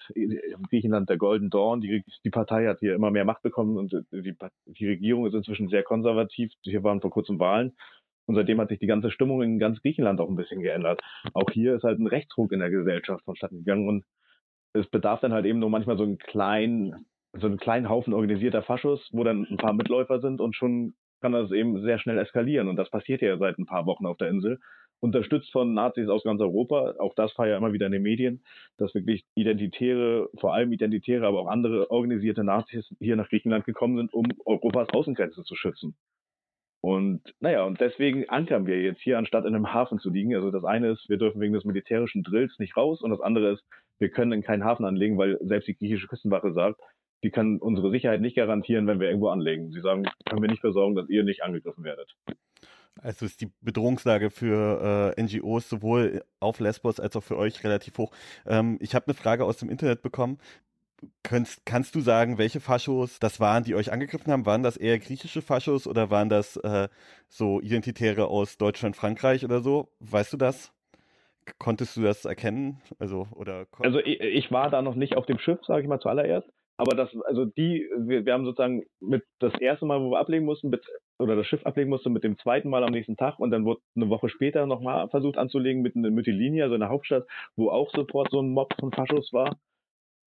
Griechenland der Golden Dawn, die, die Partei hat hier immer mehr Macht bekommen und die, die Regierung ist inzwischen sehr konservativ. Hier waren vor kurzem Wahlen und seitdem hat sich die ganze Stimmung in ganz Griechenland auch ein bisschen geändert. Auch hier ist halt ein Rechtsruck in der Gesellschaft vonstatten gegangen und es bedarf dann halt eben nur manchmal so einen kleinen, so einen kleinen Haufen organisierter Faschos, wo dann ein paar Mitläufer sind und schon kann das eben sehr schnell eskalieren. Und das passiert ja seit ein paar Wochen auf der Insel. Unterstützt von Nazis aus ganz Europa. Auch das war ja immer wieder in den Medien, dass wirklich Identitäre, vor allem Identitäre, aber auch andere organisierte Nazis hier nach Griechenland gekommen sind, um Europas Außengrenze zu schützen. Und naja, und deswegen ankern wir jetzt hier, anstatt in einem Hafen zu liegen. Also das eine ist, wir dürfen wegen des militärischen Drills nicht raus und das andere ist, wir können in keinen Hafen anlegen, weil selbst die griechische Küstenwache sagt, die kann unsere Sicherheit nicht garantieren, wenn wir irgendwo anlegen. Sie sagen, können wir nicht versorgen, dass ihr nicht angegriffen werdet. Also ist die Bedrohungslage für äh, NGOs sowohl auf Lesbos als auch für euch relativ hoch. Ähm, ich habe eine Frage aus dem Internet bekommen. Könntest, kannst du sagen, welche Faschos das waren, die euch angegriffen haben? Waren das eher griechische Faschos oder waren das äh, so Identitäre aus Deutschland, Frankreich oder so? Weißt du das? Konntest du das erkennen? Also, oder also ich, ich war da noch nicht auf dem Schiff, sage ich mal zuallererst. Aber das, also die, wir, wir haben sozusagen mit das erste Mal, wo wir ablegen mussten, mit, oder das Schiff ablegen musste, mit dem zweiten Mal am nächsten Tag und dann wurde eine Woche später nochmal versucht anzulegen mit einer Mytilini, also in der Hauptstadt, wo auch sofort so ein Mob von Faschos war,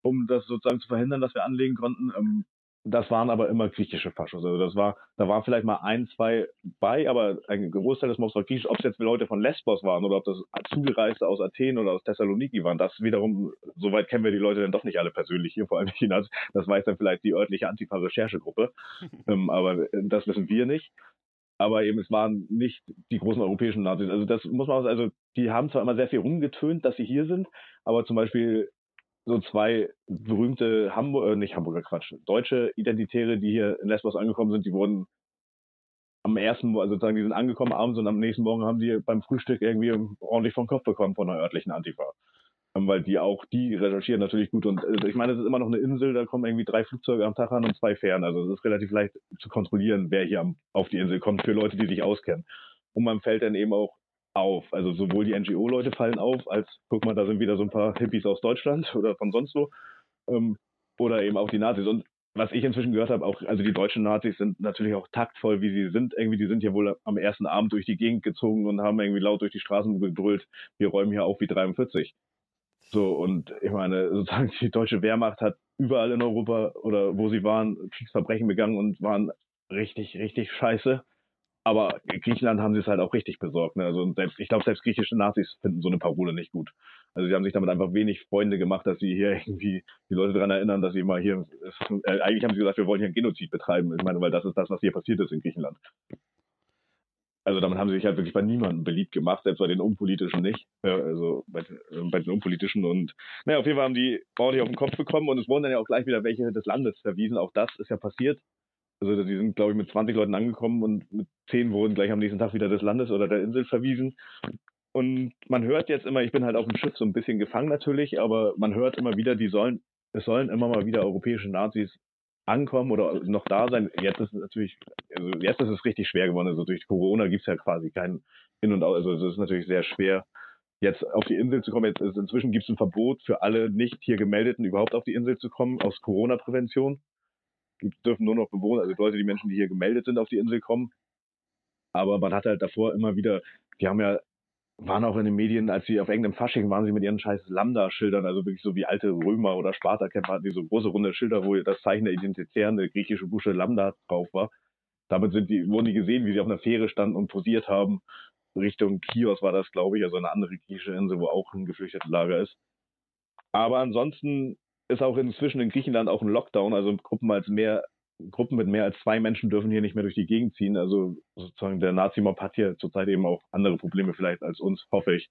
um das sozusagen zu verhindern, dass wir anlegen konnten. Ähm, das waren aber immer griechische Faschos. Also das war, da waren vielleicht mal ein, zwei bei, aber ein Großteil des Mobs war griechisch. Ob es jetzt Leute von Lesbos waren oder ob das Zugereiste aus Athen oder aus Thessaloniki waren, das wiederum, soweit kennen wir die Leute dann doch nicht alle persönlich hier, vor allem nicht Chinas. Das weiß dann vielleicht die örtliche Antifa-Recherchegruppe. [LAUGHS] ähm, aber das wissen wir nicht. Aber eben, es waren nicht die großen europäischen Nazis. Also das muss man, also die haben zwar immer sehr viel rumgetönt, dass sie hier sind, aber zum Beispiel so zwei berühmte Hamburg, äh, nicht Hamburger Quatsch, deutsche Identitäre, die hier in Lesbos angekommen sind, die wurden am ersten, also sozusagen, die sind angekommen abends und am nächsten Morgen haben die beim Frühstück irgendwie ordentlich vom Kopf bekommen von einer örtlichen Antifa. Ähm, weil die auch, die recherchieren natürlich gut und äh, ich meine, es ist immer noch eine Insel, da kommen irgendwie drei Flugzeuge am Tag an und zwei Fähren. Also es ist relativ leicht zu kontrollieren, wer hier auf die Insel kommt, für Leute, die sich auskennen. Und man fällt dann eben auch auf. Also sowohl die NGO-Leute fallen auf, als guck mal, da sind wieder so ein paar Hippies aus Deutschland oder von sonst wo. Ähm, oder eben auch die Nazis. Und was ich inzwischen gehört habe, auch, also die deutschen Nazis sind natürlich auch taktvoll, wie sie sind. Irgendwie, die sind ja wohl am ersten Abend durch die Gegend gezogen und haben irgendwie laut durch die Straßen gebrüllt, wir räumen hier auf wie 43. So, und ich meine, [LAUGHS] sozusagen die deutsche Wehrmacht hat überall in Europa oder wo sie waren, Kriegsverbrechen begangen und waren richtig, richtig scheiße. Aber in Griechenland haben sie es halt auch richtig besorgt. Ne? Also selbst, ich glaube, selbst griechische Nazis finden so eine Parole nicht gut. Also sie haben sich damit einfach wenig Freunde gemacht, dass sie hier [LAUGHS] irgendwie die Leute daran erinnern, dass sie mal hier, äh, eigentlich haben sie gesagt, wir wollen hier einen Genozid betreiben. Ich meine, weil das ist das, was hier passiert ist in Griechenland. Also damit haben sie sich halt wirklich bei niemandem beliebt gemacht, selbst bei den Unpolitischen nicht. Ja, also bei, äh, bei, den Unpolitischen und naja, auf jeden Fall haben die ordentlich auf den Kopf bekommen und es wurden dann ja auch gleich wieder welche des Landes verwiesen. Auch das ist ja passiert. Also die sind, glaube ich, mit 20 Leuten angekommen und mit 10 wurden gleich am nächsten Tag wieder des Landes oder der Insel verwiesen. Und man hört jetzt immer, ich bin halt auf dem Schiff so ein bisschen gefangen natürlich, aber man hört immer wieder, die sollen, es sollen immer mal wieder europäische Nazis ankommen oder noch da sein. Jetzt ist es natürlich, also jetzt ist es richtig schwer geworden. Also durch Corona gibt es ja quasi keinen In- und Aus. Also es ist natürlich sehr schwer, jetzt auf die Insel zu kommen. Jetzt ist, inzwischen gibt es ein Verbot für alle nicht hier gemeldeten überhaupt auf die Insel zu kommen aus Corona-Prävention dürfen nur noch Bewohner, also Leute, die Menschen, die hier gemeldet sind, auf die Insel kommen. Aber man hat halt davor immer wieder, die haben ja waren auch in den Medien, als sie auf irgendeinem Fasching waren, sie mit ihren scheiß Lambda-Schildern, also wirklich so wie alte Römer oder Spartakämpfer hatten die so große runde Schilder, wo das Zeichen der Identitären, der griechische Busche Lambda drauf war. Damit sind die, wurden die gesehen, wie sie auf einer Fähre standen und posiert haben. Richtung Chios war das, glaube ich, also eine andere griechische Insel, wo auch ein Geflüchtetenlager ist. Aber ansonsten ist auch inzwischen in Griechenland auch ein Lockdown, also Gruppen als mehr Gruppen mit mehr als zwei Menschen dürfen hier nicht mehr durch die Gegend ziehen. Also sozusagen der Nazi-Mob hat hier zurzeit eben auch andere Probleme vielleicht als uns, hoffe ich.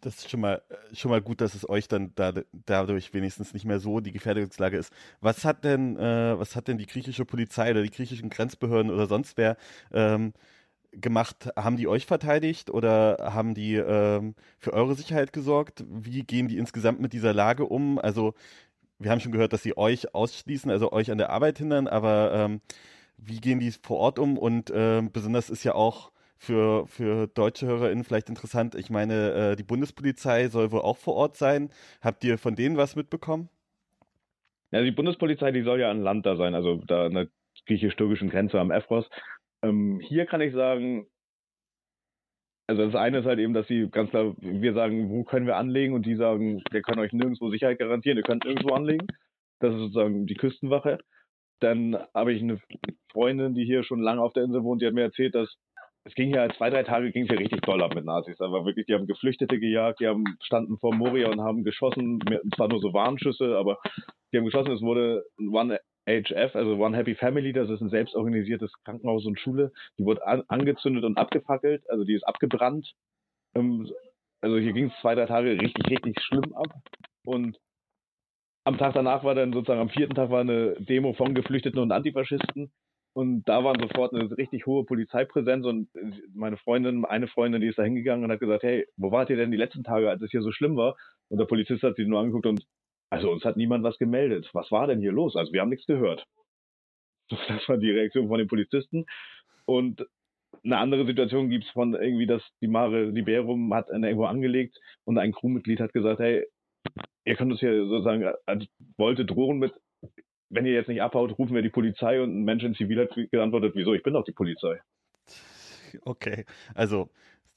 Das ist schon mal, schon mal gut, dass es euch dann da, dadurch wenigstens nicht mehr so die Gefährdungslage ist. Was hat denn, äh, was hat denn die griechische Polizei oder die griechischen Grenzbehörden oder sonst wer ähm, gemacht? Haben die euch verteidigt oder haben die ähm, für eure Sicherheit gesorgt? Wie gehen die insgesamt mit dieser Lage um? Also wir haben schon gehört, dass sie euch ausschließen, also euch an der Arbeit hindern, aber ähm, wie gehen die vor Ort um? Und äh, besonders ist ja auch für, für deutsche HörerInnen vielleicht interessant. Ich meine, äh, die Bundespolizei soll wohl auch vor Ort sein. Habt ihr von denen was mitbekommen? Ja, die Bundespolizei, die soll ja an Land da sein, also da an der griechisch-türkischen Grenze am Efros. Ähm, hier kann ich sagen, also das eine ist halt eben, dass sie ganz klar, wir sagen, wo können wir anlegen und die sagen, wir können euch nirgendwo Sicherheit garantieren, ihr könnt nirgendwo anlegen. Das ist sozusagen die Küstenwache. Dann habe ich eine Freundin, die hier schon lange auf der Insel wohnt, die hat mir erzählt, dass es ging ja zwei, drei Tage ging es hier richtig toll ab mit Nazis. Aber wirklich, die haben Geflüchtete gejagt, die haben standen vor Moria und haben geschossen, zwar nur so Warnschüsse, aber die haben geschossen, es wurde One HF, also One Happy Family, das ist ein selbstorganisiertes Krankenhaus und Schule, die wurde an, angezündet und abgefackelt, also die ist abgebrannt. Ähm, also hier ging es zwei, drei Tage richtig, richtig schlimm ab. Und am Tag danach war dann sozusagen, am vierten Tag war eine Demo von Geflüchteten und Antifaschisten. Und da war sofort eine richtig hohe Polizeipräsenz und meine Freundin, eine Freundin, die ist da hingegangen und hat gesagt, hey, wo wart ihr denn die letzten Tage, als es hier so schlimm war? Und der Polizist hat sie nur angeguckt und, also uns hat niemand was gemeldet. Was war denn hier los? Also wir haben nichts gehört. [LAUGHS] Das war die Reaktion von den Polizisten. Und eine andere Situation gibt es von irgendwie, dass die Mare Liberum hat irgendwo angelegt und ein Crewmitglied hat gesagt, hey, ihr könnt uns hier sozusagen, also wollte drohen mit, wenn ihr jetzt nicht abhaut, rufen wir die Polizei und ein Mensch in Zivil hat geantwortet, wieso, ich bin doch die Polizei. Okay, also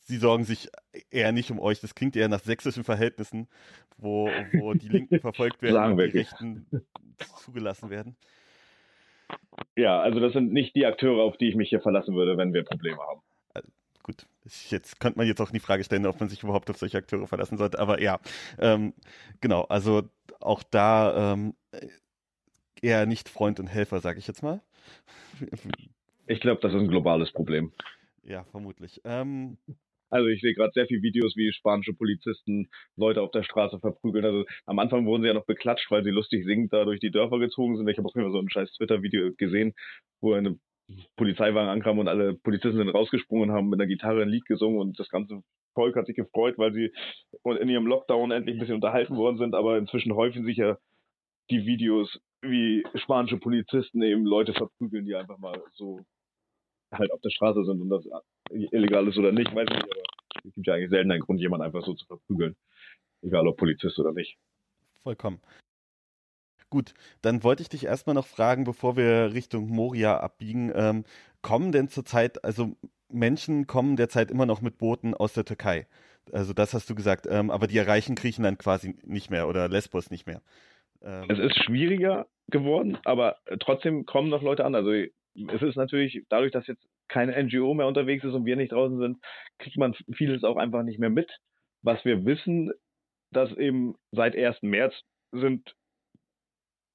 sie sorgen sich eher nicht um euch. Das klingt eher nach sächsischen Verhältnissen, wo, wo die Linken [LAUGHS] verfolgt werden und die Rechten zugelassen werden. Ja, also das sind nicht die Akteure, auf die ich mich hier verlassen würde, wenn wir Probleme haben. Also, gut, jetzt könnte man jetzt auch die Frage stellen, ob man sich überhaupt auf solche Akteure verlassen sollte, aber ja, ähm, genau, also auch da ähm, eher nicht Freund und Helfer, sage ich jetzt mal. Ich glaube, das ist ein globales Problem. Ja, vermutlich. Ähm, also ich sehe gerade sehr viele Videos, wie spanische Polizisten Leute auf der Straße verprügeln. Also am Anfang wurden sie ja noch beklatscht, weil sie lustig singend da durch die Dörfer gezogen sind. Ich habe auch immer so ein scheiß Twitter-Video gesehen, wo eine Polizeiwagen ankam und alle Polizisten sind rausgesprungen und haben mit einer Gitarre ein Lied gesungen und das ganze Volk hat sich gefreut, weil sie in ihrem Lockdown endlich ein bisschen unterhalten worden sind. Aber inzwischen häufen sich ja die Videos, wie spanische Polizisten eben Leute verprügeln, die einfach mal so halt auf der Straße sind und das illegal ist oder nicht, weiß ich nicht, aber es gibt ja eigentlich selten einen Grund, jemanden einfach so zu verprügeln. Egal ob Polizist oder nicht. Vollkommen. Gut, dann wollte ich dich erstmal noch fragen, bevor wir Richtung Moria abbiegen, ähm, kommen denn zurzeit, also Menschen kommen derzeit immer noch mit Booten aus der Türkei? Also das hast du gesagt, ähm, aber die erreichen Griechenland quasi nicht mehr oder Lesbos nicht mehr. Ähm, es ist schwieriger geworden, aber trotzdem kommen noch Leute an. Also es ist natürlich, dadurch, dass jetzt keine NGO mehr unterwegs ist und wir nicht draußen sind, kriegt man vieles auch einfach nicht mehr mit. Was wir wissen, dass eben seit 1. März sind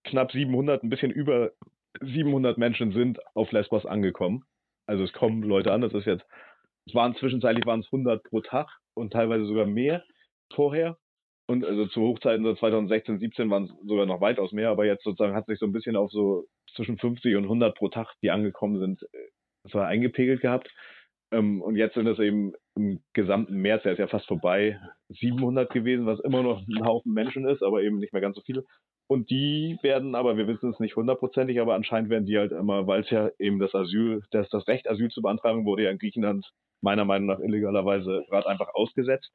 knapp 700, ein bisschen über 700 Menschen sind auf Lesbos angekommen. Also es kommen Leute an, das ist jetzt, es waren zwischenzeitlich waren es 100 pro Tag und teilweise sogar mehr vorher. Und also zu Hochzeiten so 2016, 17 waren es sogar noch weitaus mehr, aber jetzt sozusagen hat sich so ein bisschen auf so zwischen 50 und 100 pro Tag, die angekommen sind, das war eingepegelt gehabt. Ähm, und jetzt sind es eben im gesamten März, der ist ja fast vorbei, 700 gewesen, was immer noch ein Haufen Menschen ist, aber eben nicht mehr ganz so viele. Und die werden aber, wir wissen es nicht hundertprozentig, aber anscheinend werden die halt immer, weil es ja eben das Asyl, das, das Recht Asyl zu beantragen wurde ja in Griechenland meiner Meinung nach illegalerweise gerade einfach ausgesetzt.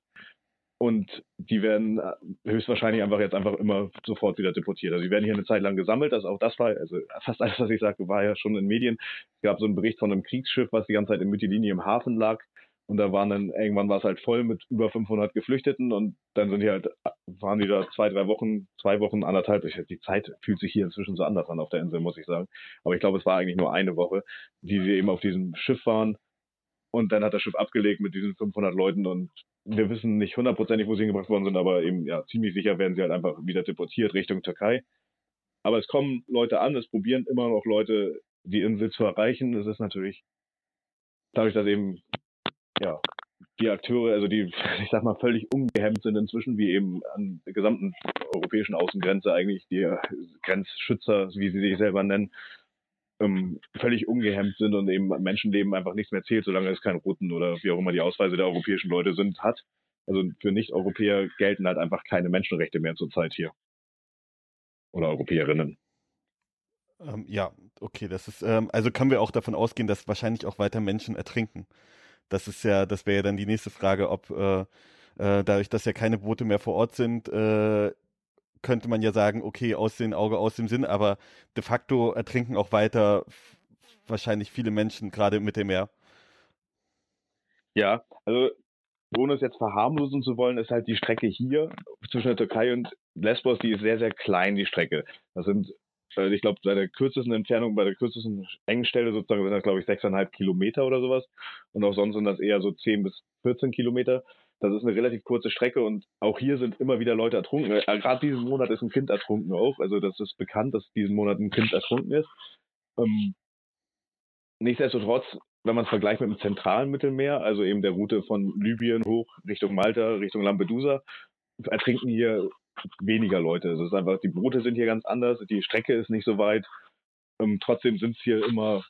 Und die werden äh, höchstwahrscheinlich einfach jetzt einfach immer sofort wieder deportiert. Also die werden hier eine Zeit lang gesammelt. Also auch das war, also fast alles, was ich sagte, war ja schon in Medien. Es gab so einen Bericht von einem Kriegsschiff, was die ganze Zeit in Mytilini im Hafen lag Und da waren dann, irgendwann war es halt voll mit über 500 Geflüchteten und dann sind die halt, waren die da zwei, drei Wochen, zwei Wochen, anderthalb. Ich, die Zeit fühlt sich hier inzwischen so anders an auf der Insel, muss ich sagen. Aber ich glaube, es war eigentlich nur eine Woche, die sie eben auf diesem Schiff waren. Und dann hat das Schiff abgelegt mit diesen 500 Leuten und wir wissen nicht hundertprozentig, wo sie hingebracht worden sind, aber eben, ja, ziemlich sicher werden sie halt einfach wieder deportiert Richtung Türkei. Aber es kommen Leute an, es probieren immer noch Leute, die Insel zu erreichen. Es ist natürlich dadurch, dass eben ja, die Akteure, also die, [LAUGHS] ich sag mal, völlig ungehemmt sind inzwischen, wie eben an der gesamten europäischen Außengrenze eigentlich, die Grenzschützer, wie sie sich selber nennen, ähm, völlig ungehemmt sind und eben Menschenleben einfach nichts mehr zählt, solange es keinen roten oder wie auch immer die Ausweise der europäischen Leute sind, hat. Also für Nicht-Europäer gelten halt einfach keine Menschenrechte mehr zurzeit hier. Oder Europäerinnen. Ähm, ja, okay, das ist, ähm, also können wir auch davon ausgehen, dass wahrscheinlich auch weiter Menschen ertrinken. Das ist ja, das wäre ja dann die nächste Frage, ob äh, äh, dadurch, dass ja keine Boote mehr vor Ort sind, äh, könnte man ja sagen, okay, aus dem Auge, aus dem Sinn, aber de facto ertrinken auch weiter wahrscheinlich viele Menschen, gerade im Mittelmeer. Ja, also ohne es jetzt verharmlosen zu wollen, ist halt die Strecke hier zwischen der Türkei und Lesbos, die ist sehr, sehr klein, die Strecke. Das sind äh, ich glaube, bei der kürzesten Entfernung, bei der kürzesten Engstelle sozusagen sind das, glaube ich, sechseinhalb Kilometer oder sowas. Und auch sonst sind das eher so zehn bis 14 Kilometer. Das ist eine relativ kurze Strecke und auch hier sind immer wieder Leute ertrunken. Äh, Gerade diesen Monat ist ein Kind ertrunken auch. Also das ist bekannt, dass diesen Monat ein Kind ertrunken ist. Ähm, nichtsdestotrotz, wenn man es vergleicht mit dem zentralen Mittelmeer, also eben der Route von Libyen hoch Richtung Malta, Richtung Lampedusa, ertrinken hier weniger Leute. Es ist einfach, die Boote sind hier ganz anders, die Strecke ist nicht so weit. Ähm, trotzdem sind es hier immer,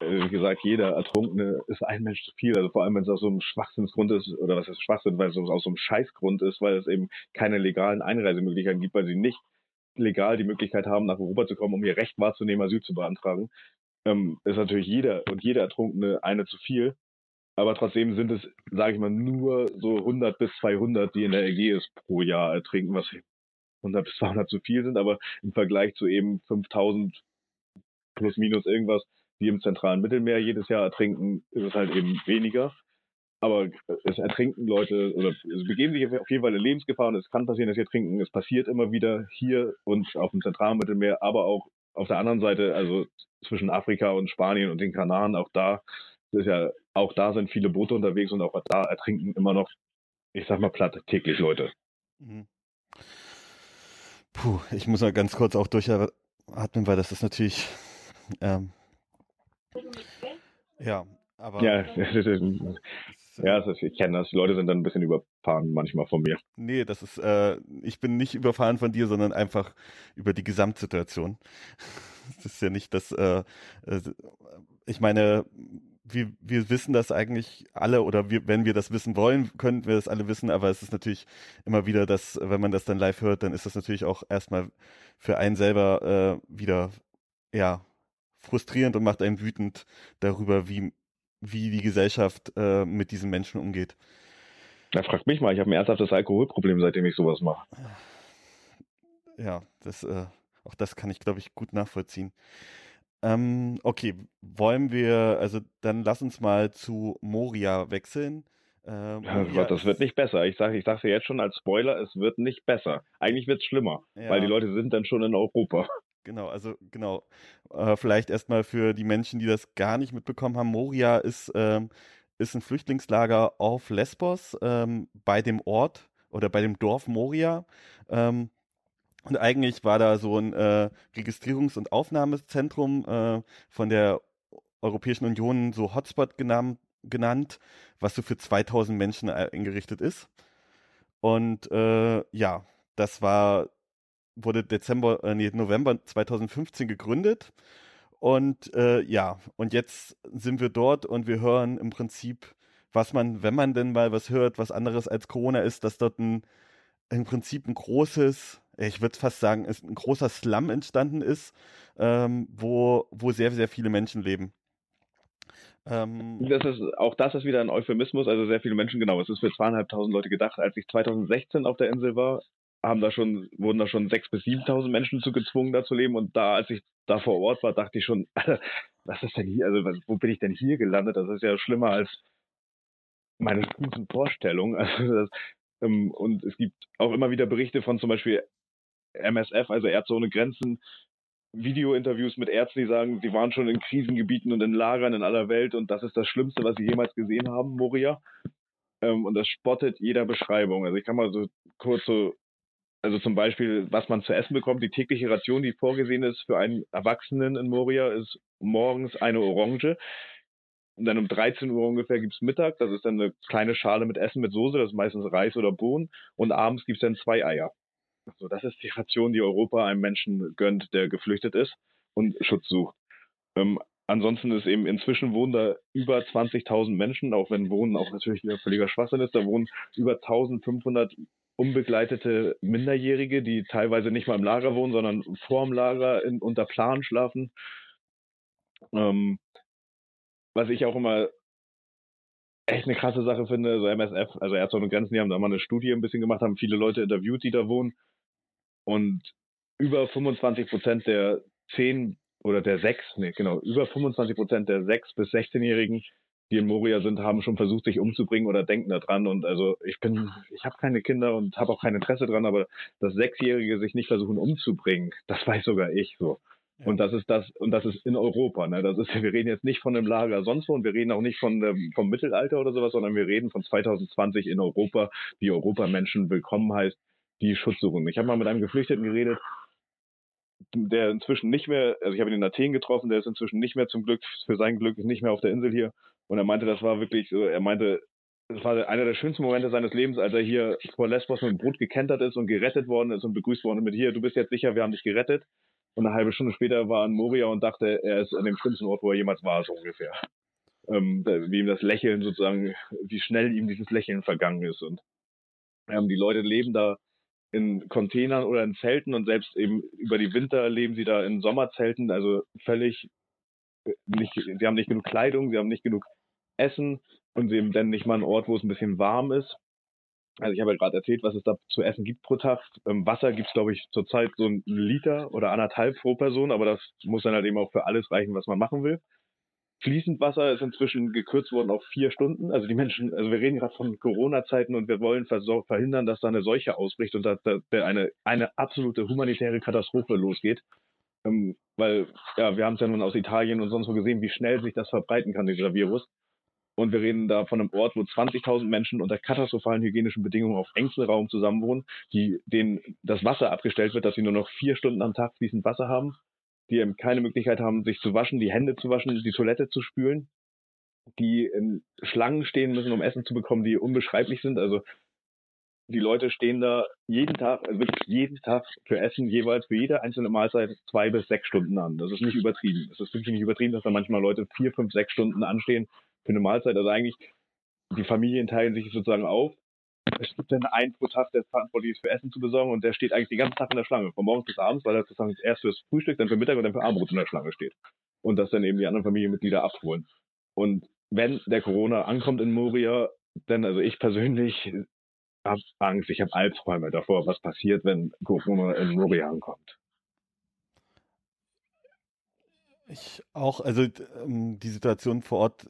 wie gesagt, jeder Ertrunkene ist ein Mensch zu viel. Also vor allem, wenn es aus so einem Schwachsinnsgrund ist, oder was ist Schwachsinn, weil es aus so einem Scheißgrund ist, weil es eben keine legalen Einreisemöglichkeiten gibt, weil sie nicht legal die Möglichkeit haben, nach Europa zu kommen, um ihr Recht wahrzunehmen, Asyl zu beantragen, ähm, ist natürlich jeder und jeder Ertrunkene eine zu viel. Aber trotzdem sind es, sage ich mal, nur so 100 bis 200, die in der Ägäis pro Jahr ertrinken, was 100 bis 200 zu viel sind. Aber im Vergleich zu eben 5000 plus minus irgendwas, die im zentralen Mittelmeer jedes Jahr ertrinken, ist es halt eben weniger. Aber es ertrinken Leute oder es begeben sich auf jeden Fall in Lebensgefahr und es kann passieren, dass sie ertrinken. Es passiert immer wieder hier und auf dem zentralen Mittelmeer, aber auch auf der anderen Seite, also zwischen Afrika und Spanien und den Kanaren, auch da ist ja, auch da sind viele Boote unterwegs und auch da ertrinken immer noch, ich sag mal platt, täglich Leute. Mhm. Puh, ich muss mal ganz kurz auch durchatmen, weil das ist natürlich, ähm, ja, aber. Ja, [LAUGHS] ja, ist, ich kenne das. Die Leute sind dann ein bisschen überfahren manchmal von mir. Nee, das ist, äh, ich bin nicht überfahren von dir, sondern einfach über die Gesamtsituation. [LAUGHS] Das ist ja nicht das, äh, äh, ich meine, wir, wir wissen das eigentlich alle oder wir, wenn wir das wissen wollen, könnten wir das alle wissen, aber es ist natürlich immer wieder das, wenn man das dann live hört, dann ist das natürlich auch erstmal für einen selber äh, wieder, ja, frustrierend und macht einen wütend darüber, wie, wie die Gesellschaft äh, mit diesen Menschen umgeht. Ja, frag mich mal, ich habe ein ernsthaftes Alkoholproblem, seitdem ich sowas mache. Ja, das, äh, auch das kann ich, glaube ich, gut nachvollziehen. Ähm, okay, wollen wir, also dann lass uns mal zu Moria wechseln. Äh, Moria Gott, das wird nicht besser. Ich sage ich sage jetzt schon als Spoiler, es wird nicht besser. Eigentlich wird es schlimmer, ja. weil die Leute sind dann schon in Europa. Genau, also genau. Äh, vielleicht erstmal für die Menschen, die das gar nicht mitbekommen haben. Moria ist, ähm, ist ein Flüchtlingslager auf Lesbos ähm, bei dem Ort oder bei dem Dorf Moria. Ähm, und eigentlich war da so ein äh, Registrierungs- und Aufnahmezentrum äh, von der Europäischen Union so Hotspot genannt, genannt was so für 2000 Menschen eingerichtet ist. Und äh, ja, das war, wurde Dezember, äh, nee, November 2015 gegründet. Und äh, ja, und jetzt sind wir dort und wir hören im Prinzip, was man, wenn man denn mal was hört, was anderes als Corona ist, dass dort ein, im Prinzip ein großes ich würde fast sagen, ist ein großer Slum entstanden ist, ähm, wo, wo sehr, sehr viele Menschen leben. Ähm, das ist, auch das ist wieder ein Euphemismus, also sehr viele Menschen, genau, es ist für zweieinhalbtausend Leute gedacht. Als ich 2016 auf der Insel war, haben da schon, wurden da schon sechs bis siebentausend Menschen zu gezwungen, da zu leben. Und da, als ich da vor Ort war, dachte ich schon, was ist denn hier, also wo bin ich denn hier gelandet? Das ist ja schlimmer als meine frühesten Vorstellungen. [LAUGHS] Also das, ähm, und es gibt auch immer wieder Berichte von zum Beispiel MSF, also Ärzte ohne Grenzen, Videointerviews mit Ärzten, die sagen, sie waren schon in Krisengebieten und in Lagern in aller Welt und das ist das Schlimmste, was sie jemals gesehen haben, Moria. Ähm, und das spottet jeder Beschreibung. Also ich kann mal so kurz so, also zum Beispiel, was man zu essen bekommt, die tägliche Ration, die vorgesehen ist für einen Erwachsenen in Moria, ist morgens eine Orange. Und dann um 13 Uhr ungefähr gibt's Mittag, das ist dann eine kleine Schale mit Essen mit Soße, das ist meistens Reis oder Bohnen. Und abends gibt's dann zwei Eier. So, das ist die Ration, die Europa einem Menschen gönnt, der geflüchtet ist und Schutz sucht. Ähm, ansonsten ist eben inzwischen wohnen da über 20.000 Menschen, auch wenn Wohnen auch natürlich wieder völliger Schwachsinn ist. Da wohnen über 1.500 unbegleitete Minderjährige, die teilweise nicht mal im Lager wohnen, sondern vorm Lager in, unter Plan schlafen. Ähm, was ich auch immer echt eine krasse Sache finde, so MSF, also Ärzte ohne Grenzen, die haben da mal eine Studie ein bisschen gemacht, haben viele Leute interviewt, die da wohnen. Und über 25 Prozent der 10 oder der 6, nee, genau, über 25 Prozent der 6 bis 16-Jährigen, die in Moria sind, haben schon versucht, sich umzubringen oder denken daran. Und also ich bin, ich habe keine Kinder und habe auch kein Interesse dran, aber dass Sechsjährige sich nicht versuchen umzubringen, das weiß sogar ich so. Und das ist das, und das ist in Europa. Ne? Das ist, wir reden jetzt nicht von einem Lager sonst wo und wir reden auch nicht von ähm, vom Mittelalter oder sowas, sondern wir reden von 2020 in Europa, wie Europa Menschen willkommen heißt, die Schutz suchen. Ich habe mal mit einem Geflüchteten geredet, der inzwischen nicht mehr, also ich habe ihn in Athen getroffen, der ist inzwischen nicht mehr zum Glück, für sein Glück nicht mehr auf der Insel hier. Und er meinte, das war wirklich so, er meinte, das war einer der schönsten Momente seines Lebens, als er hier vor Lesbos mit dem Boot gekentert ist und gerettet worden ist und begrüßt worden mit hier, du bist jetzt sicher, wir haben dich gerettet. Und eine halbe Stunde später war er in Moria und dachte, er ist an dem schlimmsten Ort, wo er jemals war, so ungefähr. Ähm, wie ihm das Lächeln sozusagen, wie schnell ihm dieses Lächeln vergangen ist. Und ähm, die Leute leben da in Containern oder in Zelten und selbst eben über die Winter leben sie da in Sommerzelten, also völlig nicht, sie haben nicht genug Kleidung, sie haben nicht genug Essen und sie haben dann nicht mal einen Ort, wo es ein bisschen warm ist. Also ich habe ja gerade erzählt, was es da zu essen gibt pro Tag. Ähm, Wasser gibt es, glaube ich, zurzeit so einen Liter oder anderthalb pro Person, aber das muss dann halt eben auch für alles reichen, was man machen will. Fließend Wasser ist inzwischen gekürzt worden auf vier Stunden. Also die Menschen, also wir reden gerade von Corona-Zeiten und wir wollen verhindern, dass da eine Seuche ausbricht und dass da eine, eine absolute humanitäre Katastrophe losgeht. Ähm, weil, ja, wir haben es ja nun aus Italien und sonst wo gesehen, wie schnell sich das verbreiten kann, dieser Virus. Und wir reden da von einem Ort, wo 20.000 Menschen unter katastrophalen hygienischen Bedingungen auf engstem Raum zusammenwohnen, die denen das Wasser abgestellt wird, dass sie nur noch vier Stunden am Tag fließend Wasser haben, die eben keine Möglichkeit haben, sich zu waschen, die Hände zu waschen, die Toilette zu spülen, die in Schlangen stehen müssen, um Essen zu bekommen, die unbeschreiblich sind. Also die Leute stehen da jeden Tag, also wirklich jeden Tag für Essen jeweils für jede einzelne Mahlzeit zwei bis sechs Stunden an. Das ist nicht übertrieben. Es ist wirklich nicht übertrieben, dass da manchmal Leute vier, fünf, sechs Stunden anstehen für eine Mahlzeit. Also eigentlich, die Familien teilen sich sozusagen auf. Es gibt dann einen pro Tag, der verantwortlich ist für Essen zu besorgen und der steht eigentlich den ganzen Tag in der Schlange, von morgens bis abends, weil er sozusagen erst fürs Frühstück, dann für Mittag und dann für Abendbrot in der Schlange steht. Und das dann eben die anderen Familienmitglieder abholen. Und wenn der Corona ankommt in Moria, dann, also ich persönlich habe Angst, ich habe Albträume davor, was passiert, wenn Corona in Moria ankommt. Ich auch, also ähm, die Situation vor Ort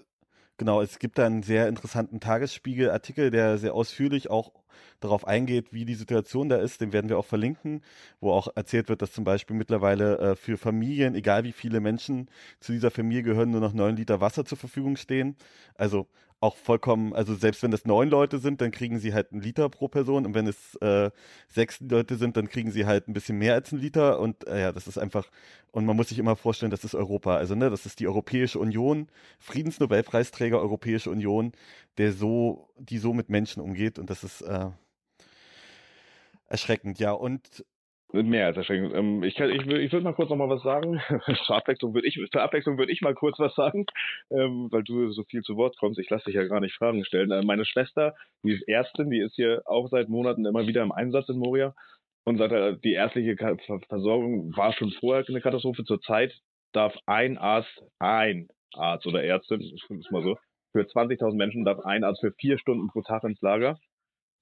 Genau, es gibt da einen sehr interessanten Tagesspiegel-Artikel, der sehr ausführlich auch darauf eingeht, wie die Situation da ist. Den werden wir auch verlinken, wo auch erzählt wird, dass zum Beispiel mittlerweile äh, für Familien, egal wie viele Menschen zu dieser Familie gehören, nur noch neun Liter Wasser zur Verfügung stehen. Also auch vollkommen, also selbst wenn das neun Leute sind, dann kriegen sie halt einen Liter pro Person. Und wenn es äh, sechs Leute sind, dann kriegen sie halt ein bisschen mehr als einen Liter. Und äh, ja, das ist einfach, und man muss sich immer vorstellen, das ist Europa, also ne, das ist die Europäische Union, Friedensnobelpreisträger Europäische Union, der so, die so mit Menschen umgeht. Und das ist äh, erschreckend, ja, und Mehr als erschreckend. Ähm, ich, ich, ich würde mal kurz noch mal was sagen. [LAUGHS] Zur Abwechslung würde ich, zur ich mal kurz was sagen, ähm, weil du so viel zu Wort kommst. Ich lasse dich ja gar nicht Fragen stellen. Äh, meine Schwester, die ist Ärztin, die ist hier auch seit Monaten immer wieder im Einsatz in Moria und sagt, äh, die ärztliche Versorgung war schon vorher eine Katastrophe. Zurzeit darf ein Arzt, ein Arzt oder Ärztin, ich finde es mal so, für 20.000 Menschen darf ein Arzt für vier Stunden pro Tag ins Lager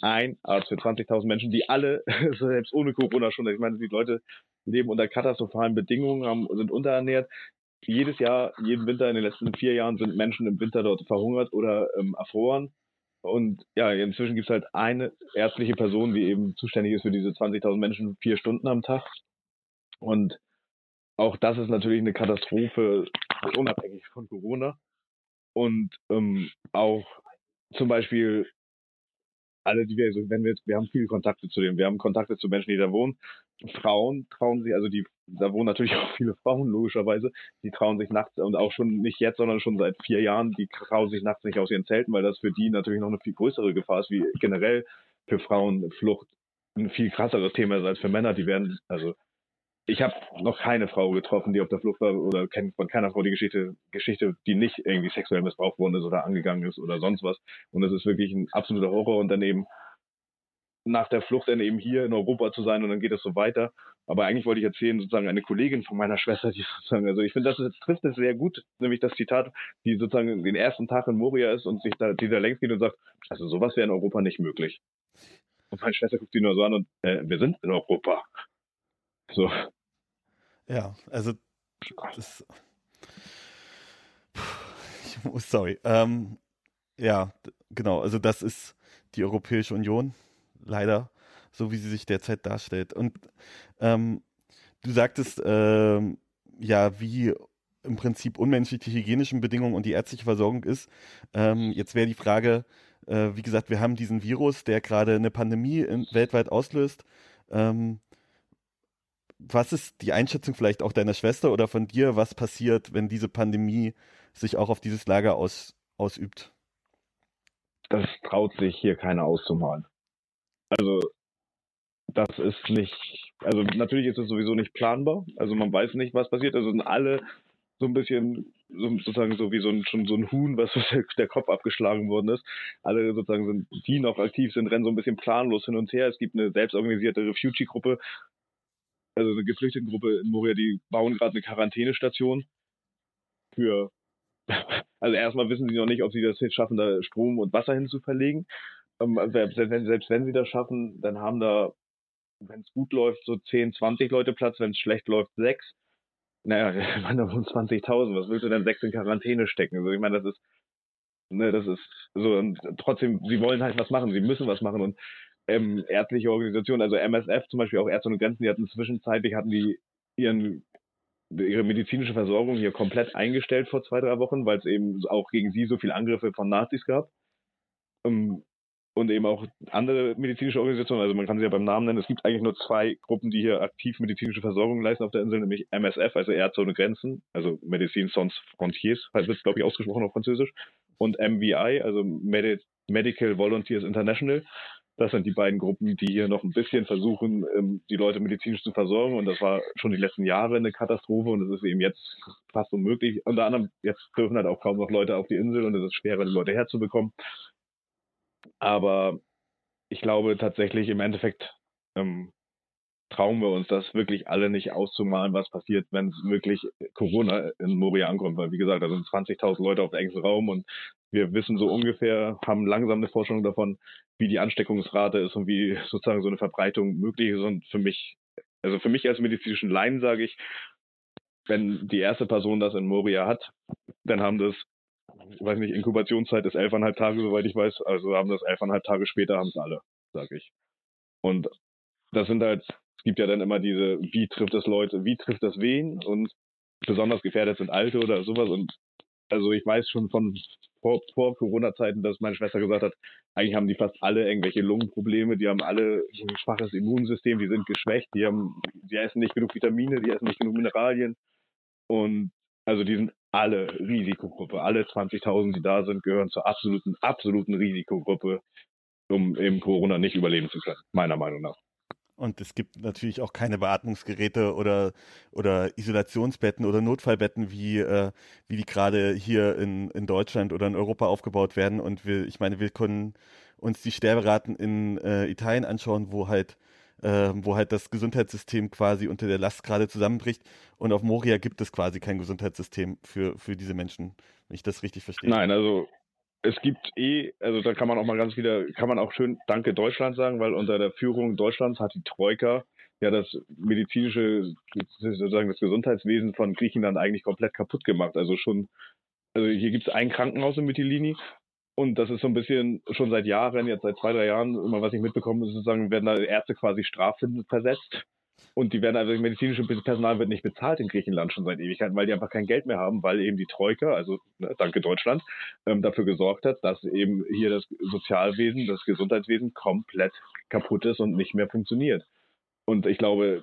ein Arzt für 20.000 Menschen, die alle, [LAUGHS] selbst ohne Corona schon, ich meine, die Leute leben unter katastrophalen Bedingungen, haben, sind unterernährt. Jedes Jahr, jeden Winter in den letzten vier Jahren sind Menschen im Winter dort verhungert oder ähm, erfroren. Und ja, inzwischen gibt es halt eine ärztliche Person, die eben zuständig ist für diese 20.000 Menschen vier Stunden am Tag. Und auch das ist natürlich eine Katastrophe, unabhängig von Corona. Und ähm, auch zum Beispiel alle, die wir, so, wenn wir, wir haben viele Kontakte zu denen, wir haben Kontakte zu Menschen, die da wohnen. Frauen trauen sich, also die, da wohnen natürlich [LAUGHS] auch viele Frauen, logischerweise, die trauen sich nachts und auch schon nicht jetzt, sondern schon seit vier Jahren, die trauen sich nachts nicht aus ihren Zelten, weil das für die natürlich noch eine viel größere Gefahr ist, wie generell für Frauen Flucht ein viel krasseres Thema ist als für Männer. Die werden, also ich habe noch keine Frau getroffen, die auf der Flucht war oder kennt von keiner Frau die Geschichte, Geschichte, die nicht irgendwie sexuell missbraucht worden ist oder angegangen ist oder sonst was. Und es ist wirklich ein absoluter Horror und dann eben nach der Flucht dann eben hier in Europa zu sein und dann geht es so weiter. Aber eigentlich wollte ich erzählen, sozusagen eine Kollegin von meiner Schwester, die [LAUGHS] sozusagen, also ich finde, das trifft es sehr gut, nämlich das Zitat, die sozusagen den ersten Tag in Moria ist und sich da, die da längst geht und sagt, also sowas wäre in Europa nicht möglich. Und meine Schwester guckt sie nur so an und, äh, wir sind in Europa. So. Ja, also das. [LAUGHS] Sorry. Ähm, ja, genau. Also das ist die Europäische Union, leider, so wie sie sich derzeit darstellt. Und ähm, du sagtest, ähm, ja, wie im Prinzip unmenschlich die hygienischen Bedingungen und die ärztliche Versorgung ist. Ähm, jetzt wäre die Frage, äh, wie gesagt, wir haben diesen Virus, der gerade eine Pandemie in, weltweit auslöst. Ähm, was ist die Einschätzung vielleicht auch deiner Schwester oder von dir, was passiert, wenn diese Pandemie sich auch auf dieses Lager aus, ausübt? Das traut sich hier keiner auszumalen. Also, das ist nicht, also natürlich ist es sowieso nicht planbar. Also man weiß nicht, was passiert. Also sind alle so ein bisschen so, sozusagen so wie so ein, schon so ein Huhn, was [LAUGHS] der Kopf abgeschlagen worden ist. Alle sozusagen sind, die noch aktiv sind, rennen so ein bisschen planlos hin und her. Es gibt eine selbstorganisierte Refugee-Gruppe, also eine Geflüchtetengruppe in Moria, die bauen gerade eine Quarantänestation für, [LAUGHS] also erstmal wissen sie noch nicht, ob sie das jetzt schaffen, da Strom und Wasser hinzuverlegen. Ähm, selbst, wenn, sie das schaffen, dann haben da, wenn es gut läuft, so 10, 20 Leute Platz, wenn es schlecht läuft, sechs. Naja, man da wohnen 20.000, was willst du denn sechs in Quarantäne stecken? Also ich meine, das ist, ne, das ist so, und trotzdem, sie wollen halt was machen, sie müssen was machen und ähm, ärztliche Organisationen, also MSF zum Beispiel, auch Ärzte und Grenzen, die hatten zwischenzeitlich, hatten die ihren ihre medizinische Versorgung hier komplett eingestellt vor zwei, drei Wochen, weil es eben auch gegen sie so viele Angriffe von Nazis gab. Ähm, und eben auch andere medizinische Organisationen, also man kann sie ja beim Namen nennen. Es gibt eigentlich nur zwei Gruppen, die hier aktiv medizinische Versorgung leisten auf der Insel, nämlich MSF, also Ärzte ohne Grenzen, also Medicine Sans Frontiers, wird es glaube ich ausgesprochen auf Französisch, und MVI, also Medi Medical Volunteers International. Das sind die beiden Gruppen, die hier noch ein bisschen versuchen, ähm, die Leute medizinisch zu versorgen. Und das war schon die letzten Jahre eine Katastrophe und es ist eben jetzt fast unmöglich. Unter anderem, jetzt dürfen halt auch kaum noch Leute auf die Insel und es ist schwerer, die Leute herzubekommen. Aber ich glaube tatsächlich im Endeffekt ähm, trauen wir uns das wirklich alle nicht auszumalen, was passiert, wenn es wirklich Corona in Moria ankommt. Weil wie gesagt, da sind 20.000 Leute auf engem Raum und wir wissen so ungefähr, haben langsam eine Vorstellung davon, wie die Ansteckungsrate ist und wie sozusagen so eine Verbreitung möglich ist. Und für mich, also für mich als medizinischen Laien sage ich, wenn die erste Person das in Moria hat, dann haben das, ich weiß nicht, Inkubationszeit ist elfeinhalb Tage, soweit ich weiß. Also haben das elfeinhalb Tage später, haben es alle, sage ich. Und das sind halt, es gibt ja dann immer diese, wie trifft es Leute, wie trifft das wen? Und besonders gefährdet sind Alte oder sowas. Und also ich weiß schon von vor, vor Corona-Zeiten, dass meine Schwester gesagt hat, eigentlich haben die fast alle irgendwelche Lungenprobleme, die haben alle ein schwaches Immunsystem, die sind geschwächt, die haben, die essen nicht genug Vitamine, die essen nicht genug Mineralien und also die sind alle Risikogruppe, alle 20.000, die da sind, gehören zur absoluten, absoluten Risikogruppe, um eben Corona nicht überleben zu können, meiner Meinung nach. Und es gibt natürlich auch keine Beatmungsgeräte oder, oder Isolationsbetten oder Notfallbetten, wie, äh, wie die gerade hier in, in Deutschland oder in Europa aufgebaut werden. Und wir, ich meine, wir können uns die Sterberaten in äh, Italien anschauen, wo halt, äh, wo halt das Gesundheitssystem quasi unter der Last gerade zusammenbricht. Und auf Moria gibt es quasi kein Gesundheitssystem für, für diese Menschen, wenn ich das richtig verstehe. Nein, also es gibt eh, also da kann man auch mal ganz wieder, kann man auch schön Danke Deutschland sagen, weil unter der Führung Deutschlands hat die Troika ja das medizinische, sozusagen das Gesundheitswesen von Griechenland eigentlich komplett kaputt gemacht. Also schon, also hier gibt es ein Krankenhaus in Mytilini Und das ist so ein bisschen schon seit Jahren, jetzt seit zwei, drei Jahren, immer was ich mitbekomme, sozusagen, werden da Ärzte quasi strafversetzt. Und die werden also, medizinische Personal wird nicht bezahlt in Griechenland schon seit Ewigkeiten, weil die einfach kein Geld mehr haben, weil eben die Troika, also ne, danke Deutschland, ähm, dafür gesorgt hat, dass eben hier das Sozialwesen, das Gesundheitswesen komplett kaputt ist und nicht mehr funktioniert. Und ich glaube,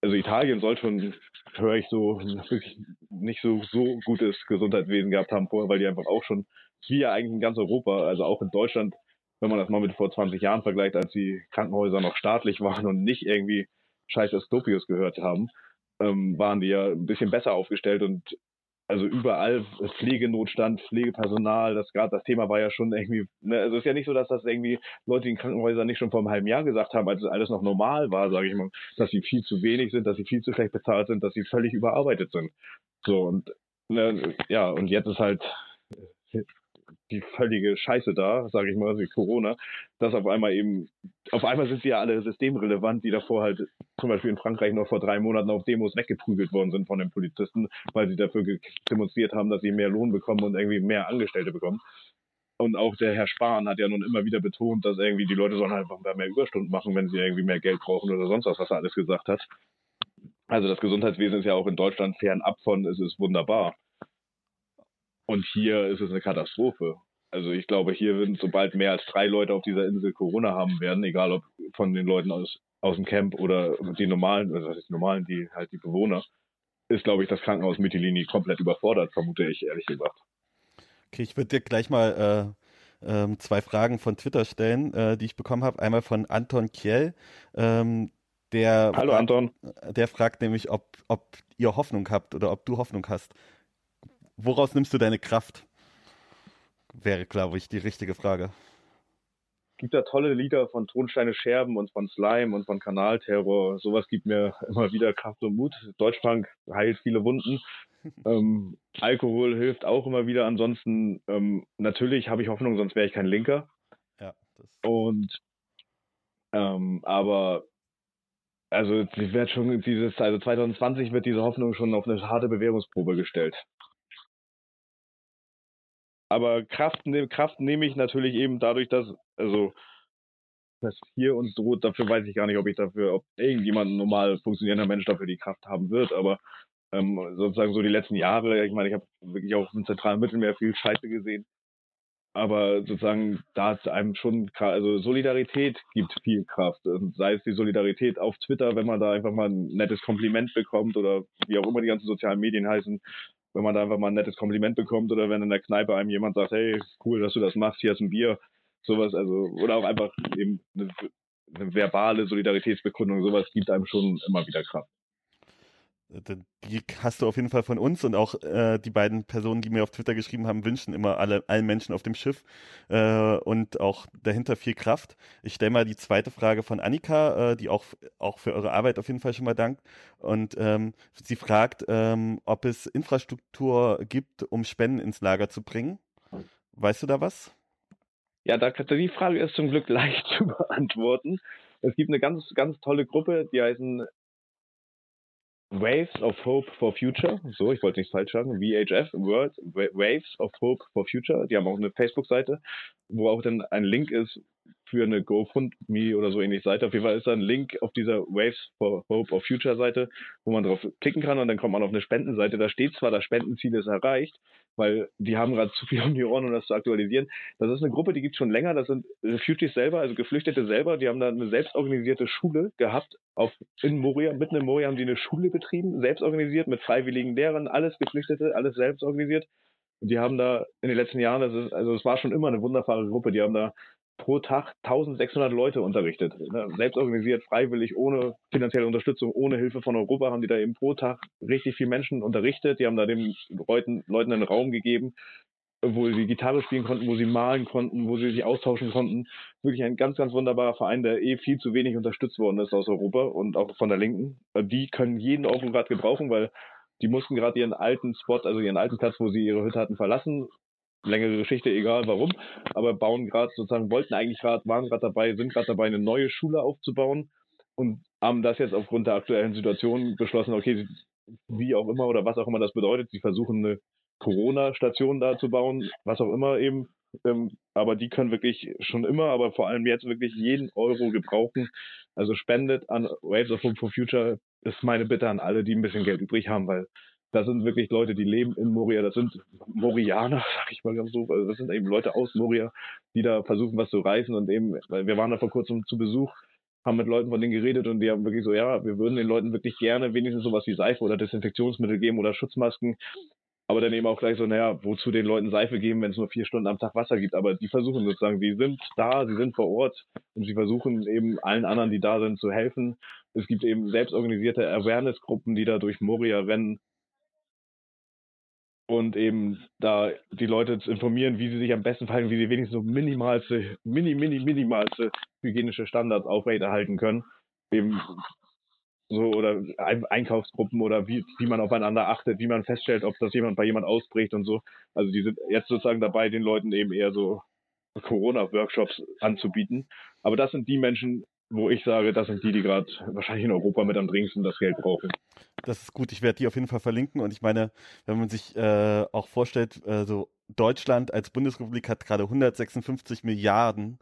also Italien soll schon, höre ich so, wirklich nicht so, so gutes Gesundheitswesen gehabt haben vorher, weil die einfach auch schon, wie ja eigentlich in ganz Europa, also auch in Deutschland, wenn man das mal mit vor 20 Jahren vergleicht, als die Krankenhäuser noch staatlich waren und nicht irgendwie scheiß Astopius gehört haben, ähm, waren die ja ein bisschen besser aufgestellt und also überall Pflegenotstand, Pflegepersonal, das gerade das Thema war ja schon irgendwie, ne, also es ist ja nicht so, dass das irgendwie Leute in Krankenhäusern nicht schon vor einem halben Jahr gesagt haben, als alles noch normal war, sage ich mal, dass sie viel zu wenig sind, dass sie viel zu schlecht bezahlt sind, dass sie völlig überarbeitet sind. So und ne, ja, und jetzt ist halt die völlige Scheiße da, sage ich mal, wie Corona, dass auf einmal eben, auf einmal sind sie ja alle systemrelevant, die davor halt zum Beispiel in Frankreich noch vor drei Monaten auf Demos weggeprügelt worden sind von den Polizisten, weil sie dafür demonstriert haben, dass sie mehr Lohn bekommen und irgendwie mehr Angestellte bekommen. Und auch der Herr Spahn hat ja nun immer wieder betont, dass irgendwie die Leute sollen einfach mehr Überstunden machen, wenn sie irgendwie mehr Geld brauchen oder sonst was, was er alles gesagt hat. Also das Gesundheitswesen ist ja auch in Deutschland fernab von, es ist wunderbar. Und hier ist es eine Katastrophe. Also ich glaube, hier würden sobald mehr als drei Leute auf dieser Insel Corona haben werden, egal ob von den Leuten aus, aus dem Camp oder die normalen, also die normalen, die halt die Bewohner, ist, glaube ich, das Krankenhaus Mytilini komplett überfordert, vermute ich, ehrlich gesagt. Okay, ich würde dir gleich mal äh, äh, zwei Fragen von Twitter stellen, äh, die ich bekommen habe. Einmal von Anton Kiel. Ähm, der Hallo fragt, Anton. Der fragt nämlich, ob, ob ihr Hoffnung habt oder ob du Hoffnung hast. Woraus nimmst du deine Kraft? Wäre, glaube ich, die richtige Frage. Gibt da tolle Lieder von Tonsteine Scherben und von Slime und von Kanalterror. Sowas gibt mir immer wieder Kraft und Mut. Deutschpunk heilt viele Wunden. [LAUGHS] ähm, Alkohol hilft auch immer wieder. Ansonsten, ähm, natürlich habe ich Hoffnung, sonst wäre ich kein Linker. Ja. und ähm, aber also wird schon dieses, also 2020 wird diese Hoffnung schon auf eine harte Bewährungsprobe gestellt. Aber Kraft, ne, Kraft nehme ich natürlich eben dadurch, dass, also, das hier uns droht, dafür weiß ich gar nicht, ob ich dafür, ob irgendjemand normal funktionierender Mensch dafür die Kraft haben wird, aber ähm, sozusagen so die letzten Jahre, ich meine, ich habe wirklich auch im zentralen Mittelmeer viel Scheiße gesehen, aber sozusagen da hat einem schon, also Solidarität gibt viel Kraft. Und sei es die Solidarität auf Twitter, wenn man da einfach mal ein nettes Kompliment bekommt oder wie auch immer die ganzen sozialen Medien heißen, wenn man da einfach mal ein nettes Kompliment bekommt oder wenn in der Kneipe einem jemand sagt, hey, cool, dass du das machst, hier ist ein Bier, sowas, also, oder auch einfach eben eine, eine verbale Solidaritätsbekundung, sowas gibt einem schon immer wieder Kraft. Die hast du auf jeden Fall von uns und auch äh, die beiden Personen, die mir auf Twitter geschrieben haben, wünschen immer alle, allen Menschen auf dem Schiff äh, und auch dahinter viel Kraft. Ich stelle mal die zweite Frage von Annika, äh, die auch, auch für eure Arbeit auf jeden Fall schon mal dankt. Und ähm, sie fragt, ähm, ob es Infrastruktur gibt, um Spenden ins Lager zu bringen. Weißt du da was? Ja, da, die Frage ist zum Glück [LAUGHS] leicht zu beantworten. Es gibt eine ganz, ganz tolle Gruppe, die heißen Waves of Hope for Future, so, ich wollte nichts falsch sagen, VHF, World, Waves of Hope for Future, die haben auch eine Facebook-Seite, wo auch dann ein Link ist für eine GoFundMe oder so ähnlich Seite. Auf jeden Fall ist da ein Link auf dieser Waves for Hope of Future Seite, wo man drauf klicken kann und dann kommt man auf eine Spendenseite. Da steht zwar, das Spendenziel ist erreicht, weil die haben gerade [LAUGHS] zu viel um die Ohren, um das zu aktualisieren. Das ist eine Gruppe, die gibt es schon länger. Das sind Refugees selber, also Geflüchtete selber. Die haben da eine selbstorganisierte Schule gehabt. Auf, in Moria, mitten in Moria haben die eine Schule betrieben, selbstorganisiert mit freiwilligen Lehrern, alles Geflüchtete, alles selbstorganisiert. Und die haben da in den letzten Jahren, das ist, also es war schon immer eine wunderbare Gruppe, die haben da pro Tag 1600 Leute unterrichtet. Ne? Selbst organisiert, freiwillig, ohne finanzielle Unterstützung, ohne Hilfe von Europa haben die da eben pro Tag richtig viele Menschen unterrichtet. Die haben da den Leuten, Leuten einen Raum gegeben, wo sie Gitarre spielen konnten, wo sie malen konnten, wo sie sich austauschen konnten. Wirklich ein ganz, ganz wunderbarer Verein, der eh viel zu wenig unterstützt worden ist aus Europa und auch von der Linken. Die können jeden Euro gerade gebrauchen, weil die mussten gerade ihren alten Spot, also ihren alten Platz, wo sie ihre Hütte hatten, verlassen längere Geschichte, egal warum, aber bauen gerade sozusagen, wollten eigentlich gerade, waren gerade dabei, sind gerade dabei, eine neue Schule aufzubauen und haben das jetzt aufgrund der aktuellen Situation beschlossen, okay, wie auch immer oder was auch immer das bedeutet, sie versuchen eine Corona-Station da zu bauen, was auch immer eben, ähm, aber die können wirklich schon immer, aber vor allem jetzt wirklich jeden Euro gebrauchen. Also spendet an Waves of Hope for Future ist meine Bitte an alle, die ein bisschen Geld übrig haben, weil das sind wirklich Leute, die leben in Moria, das sind Morianer, [LAUGHS] sag ich mal ganz so, also das sind eben Leute aus Moria, die da versuchen, was zu reißen und eben, wir waren da vor kurzem zu Besuch, haben mit Leuten von denen geredet und die haben wirklich so, ja, wir würden den Leuten wirklich gerne wenigstens sowas wie Seife oder Desinfektionsmittel geben oder Schutzmasken, aber dann eben auch gleich so, naja, wozu den Leuten Seife geben, wenn es nur vier Stunden am Tag Wasser gibt. Aber die versuchen sozusagen, sie sind da, sie sind vor Ort und sie versuchen eben allen anderen, die da sind, zu helfen. Es gibt eben selbstorganisierte Awareness-Gruppen, die da durch Moria rennen und eben da die Leute zu informieren, wie sie sich am besten verhalten, wie sie wenigstens so minimalste, mini, mini, minimalste hygienische Standards aufrechterhalten können. Eben so oder Einkaufsgruppen oder wie, wie man aufeinander achtet, wie man feststellt, ob das jemand bei jemand ausbricht und so. Also die sind jetzt sozusagen dabei, den Leuten eben eher so Corona-Workshops anzubieten. Aber das sind die Menschen, wo ich sage, das sind die, die gerade wahrscheinlich in Europa mit am dringendsten das Geld brauchen. Das ist gut, ich werde die auf jeden Fall verlinken und ich meine, wenn man sich äh, auch vorstellt, äh, so Deutschland als Bundesrepublik hat gerade 156 Milliarden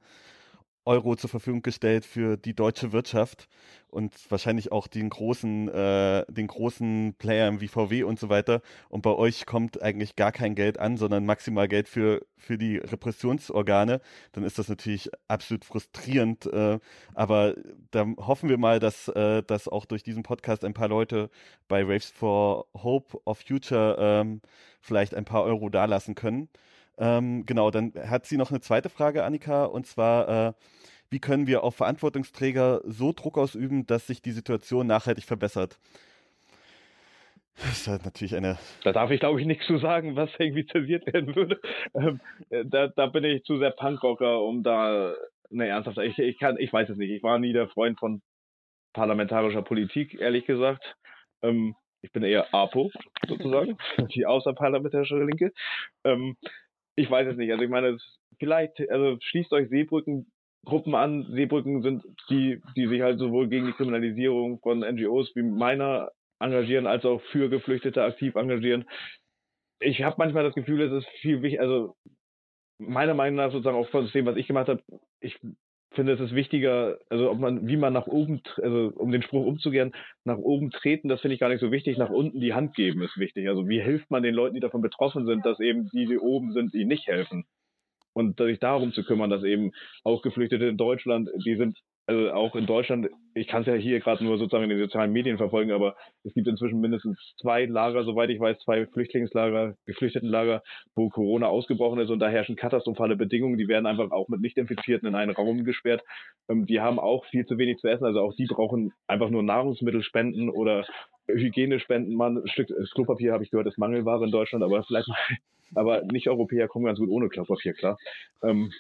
Euro zur Verfügung gestellt für die deutsche Wirtschaft und wahrscheinlich auch den großen, äh, den großen Playern wie VW und so weiter. Und bei euch kommt eigentlich gar kein Geld an, sondern maximal Geld für, für die Repressionsorgane. Dann ist das natürlich absolut frustrierend. Äh, aber da hoffen wir mal, dass, äh, dass auch durch diesen Podcast ein paar Leute bei Raves for Hope of Future ähm, vielleicht ein paar Euro dalassen können. Ähm, genau, dann hat sie noch eine zweite Frage, Annika, und zwar, äh, wie können wir auf Verantwortungsträger so Druck ausüben, dass sich die Situation nachhaltig verbessert? Das ist halt natürlich eine. Da darf ich, glaube ich, nichts zu sagen, was irgendwie zensiert werden würde. Ähm, äh, da, da bin ich zu sehr Punkrocker, um da eine ernsthafte. Ich, ich kann, ich weiß es nicht. Ich war nie der Freund von parlamentarischer Politik, ehrlich gesagt. Ähm, ich bin eher APO, sozusagen, [LAUGHS] die außerparlamentarische Linke. Ähm, ich weiß es nicht. Also ich meine, vielleicht, also schließt euch Seebrückengruppen an. Seebrücken sind die, die sich halt sowohl gegen die Kriminalisierung von NGOs wie meiner engagieren, als auch für Geflüchtete aktiv engagieren. Ich habe manchmal das Gefühl, es ist viel wichtiger, also meiner Meinung nach sozusagen auch von dem, was ich gemacht habe, ich finde, es ist wichtiger, also ob man, wie man nach oben, also um den Spruch umzugehen, nach oben treten, das finde ich gar nicht so wichtig. Nach unten die Hand geben ist wichtig. Also wie hilft man den Leuten, die davon betroffen sind, dass eben die, die oben sind, die nicht helfen? Und sich darum zu kümmern, dass eben auch Geflüchtete in Deutschland, die sind also auch in Deutschland, ich kann es ja hier gerade nur sozusagen in den sozialen Medien verfolgen, aber es gibt inzwischen mindestens zwei Lager, soweit ich weiß, zwei Flüchtlingslager, Geflüchtetenlager, wo Corona ausgebrochen ist und da herrschen katastrophale Bedingungen. Die werden einfach auch mit Nicht-Infizierten in einen Raum gesperrt. Ähm, die haben auch viel zu wenig zu essen, also auch die brauchen einfach nur Nahrungsmittelspenden oder Hygienespenden. Man, ein Stück Klopapier habe ich gehört, ist Mangelware in Deutschland, aber vielleicht mal, [LAUGHS] aber Nicht-Europäer kommen ganz gut ohne Klopapier klar. Ähm,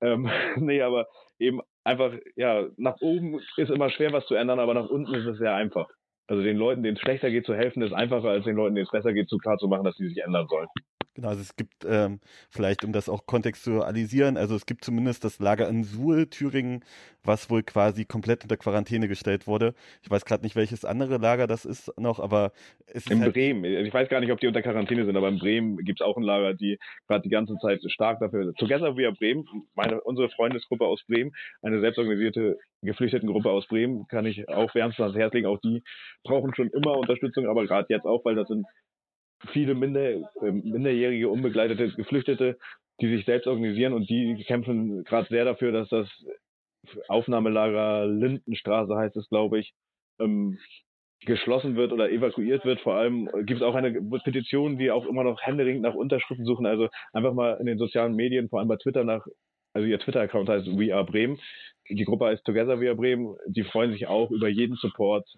ähm, [LAUGHS] nee, aber eben einfach, ja, nach oben ist immer schwer, was zu ändern, aber nach unten ist es sehr einfach. Also den Leuten, denen es schlechter geht, zu helfen, ist einfacher, als den Leuten, denen es besser geht, zu klar zu machen, dass sie sich ändern sollen. Genau, also es gibt ähm, vielleicht, um das auch kontextualisieren, also es gibt zumindest das Lager in Suhl, Thüringen, was wohl quasi komplett unter Quarantäne gestellt wurde. Ich weiß gerade nicht, welches andere Lager das ist noch, aber es ist. In halt Bremen, ich weiß gar nicht, ob die unter Quarantäne sind, aber in Bremen gibt es auch ein Lager, die gerade die ganze Zeit stark dafür. Together We Are Bremen, meine, unsere Freundesgruppe aus Bremen, eine selbstorganisierte Geflüchtetengruppe aus Bremen, kann ich auch wärmstens ans Herz legen. Auch die brauchen schon immer Unterstützung, aber gerade jetzt auch, weil das sind viele minder, äh, minderjährige, unbegleitete Geflüchtete, die sich selbst organisieren und die kämpfen gerade sehr dafür, dass das Aufnahmelager Lindenstraße heißt es, glaube ich, ähm, geschlossen wird oder evakuiert wird. Vor allem gibt es auch eine Petition, die auch immer noch händeringend nach Unterschriften suchen. Also einfach mal in den sozialen Medien, vor allem bei Twitter nach, also ihr Twitter-Account heißt We Are Bremen, die Gruppe heißt Together Are Bremen. Die freuen sich auch über jeden Support,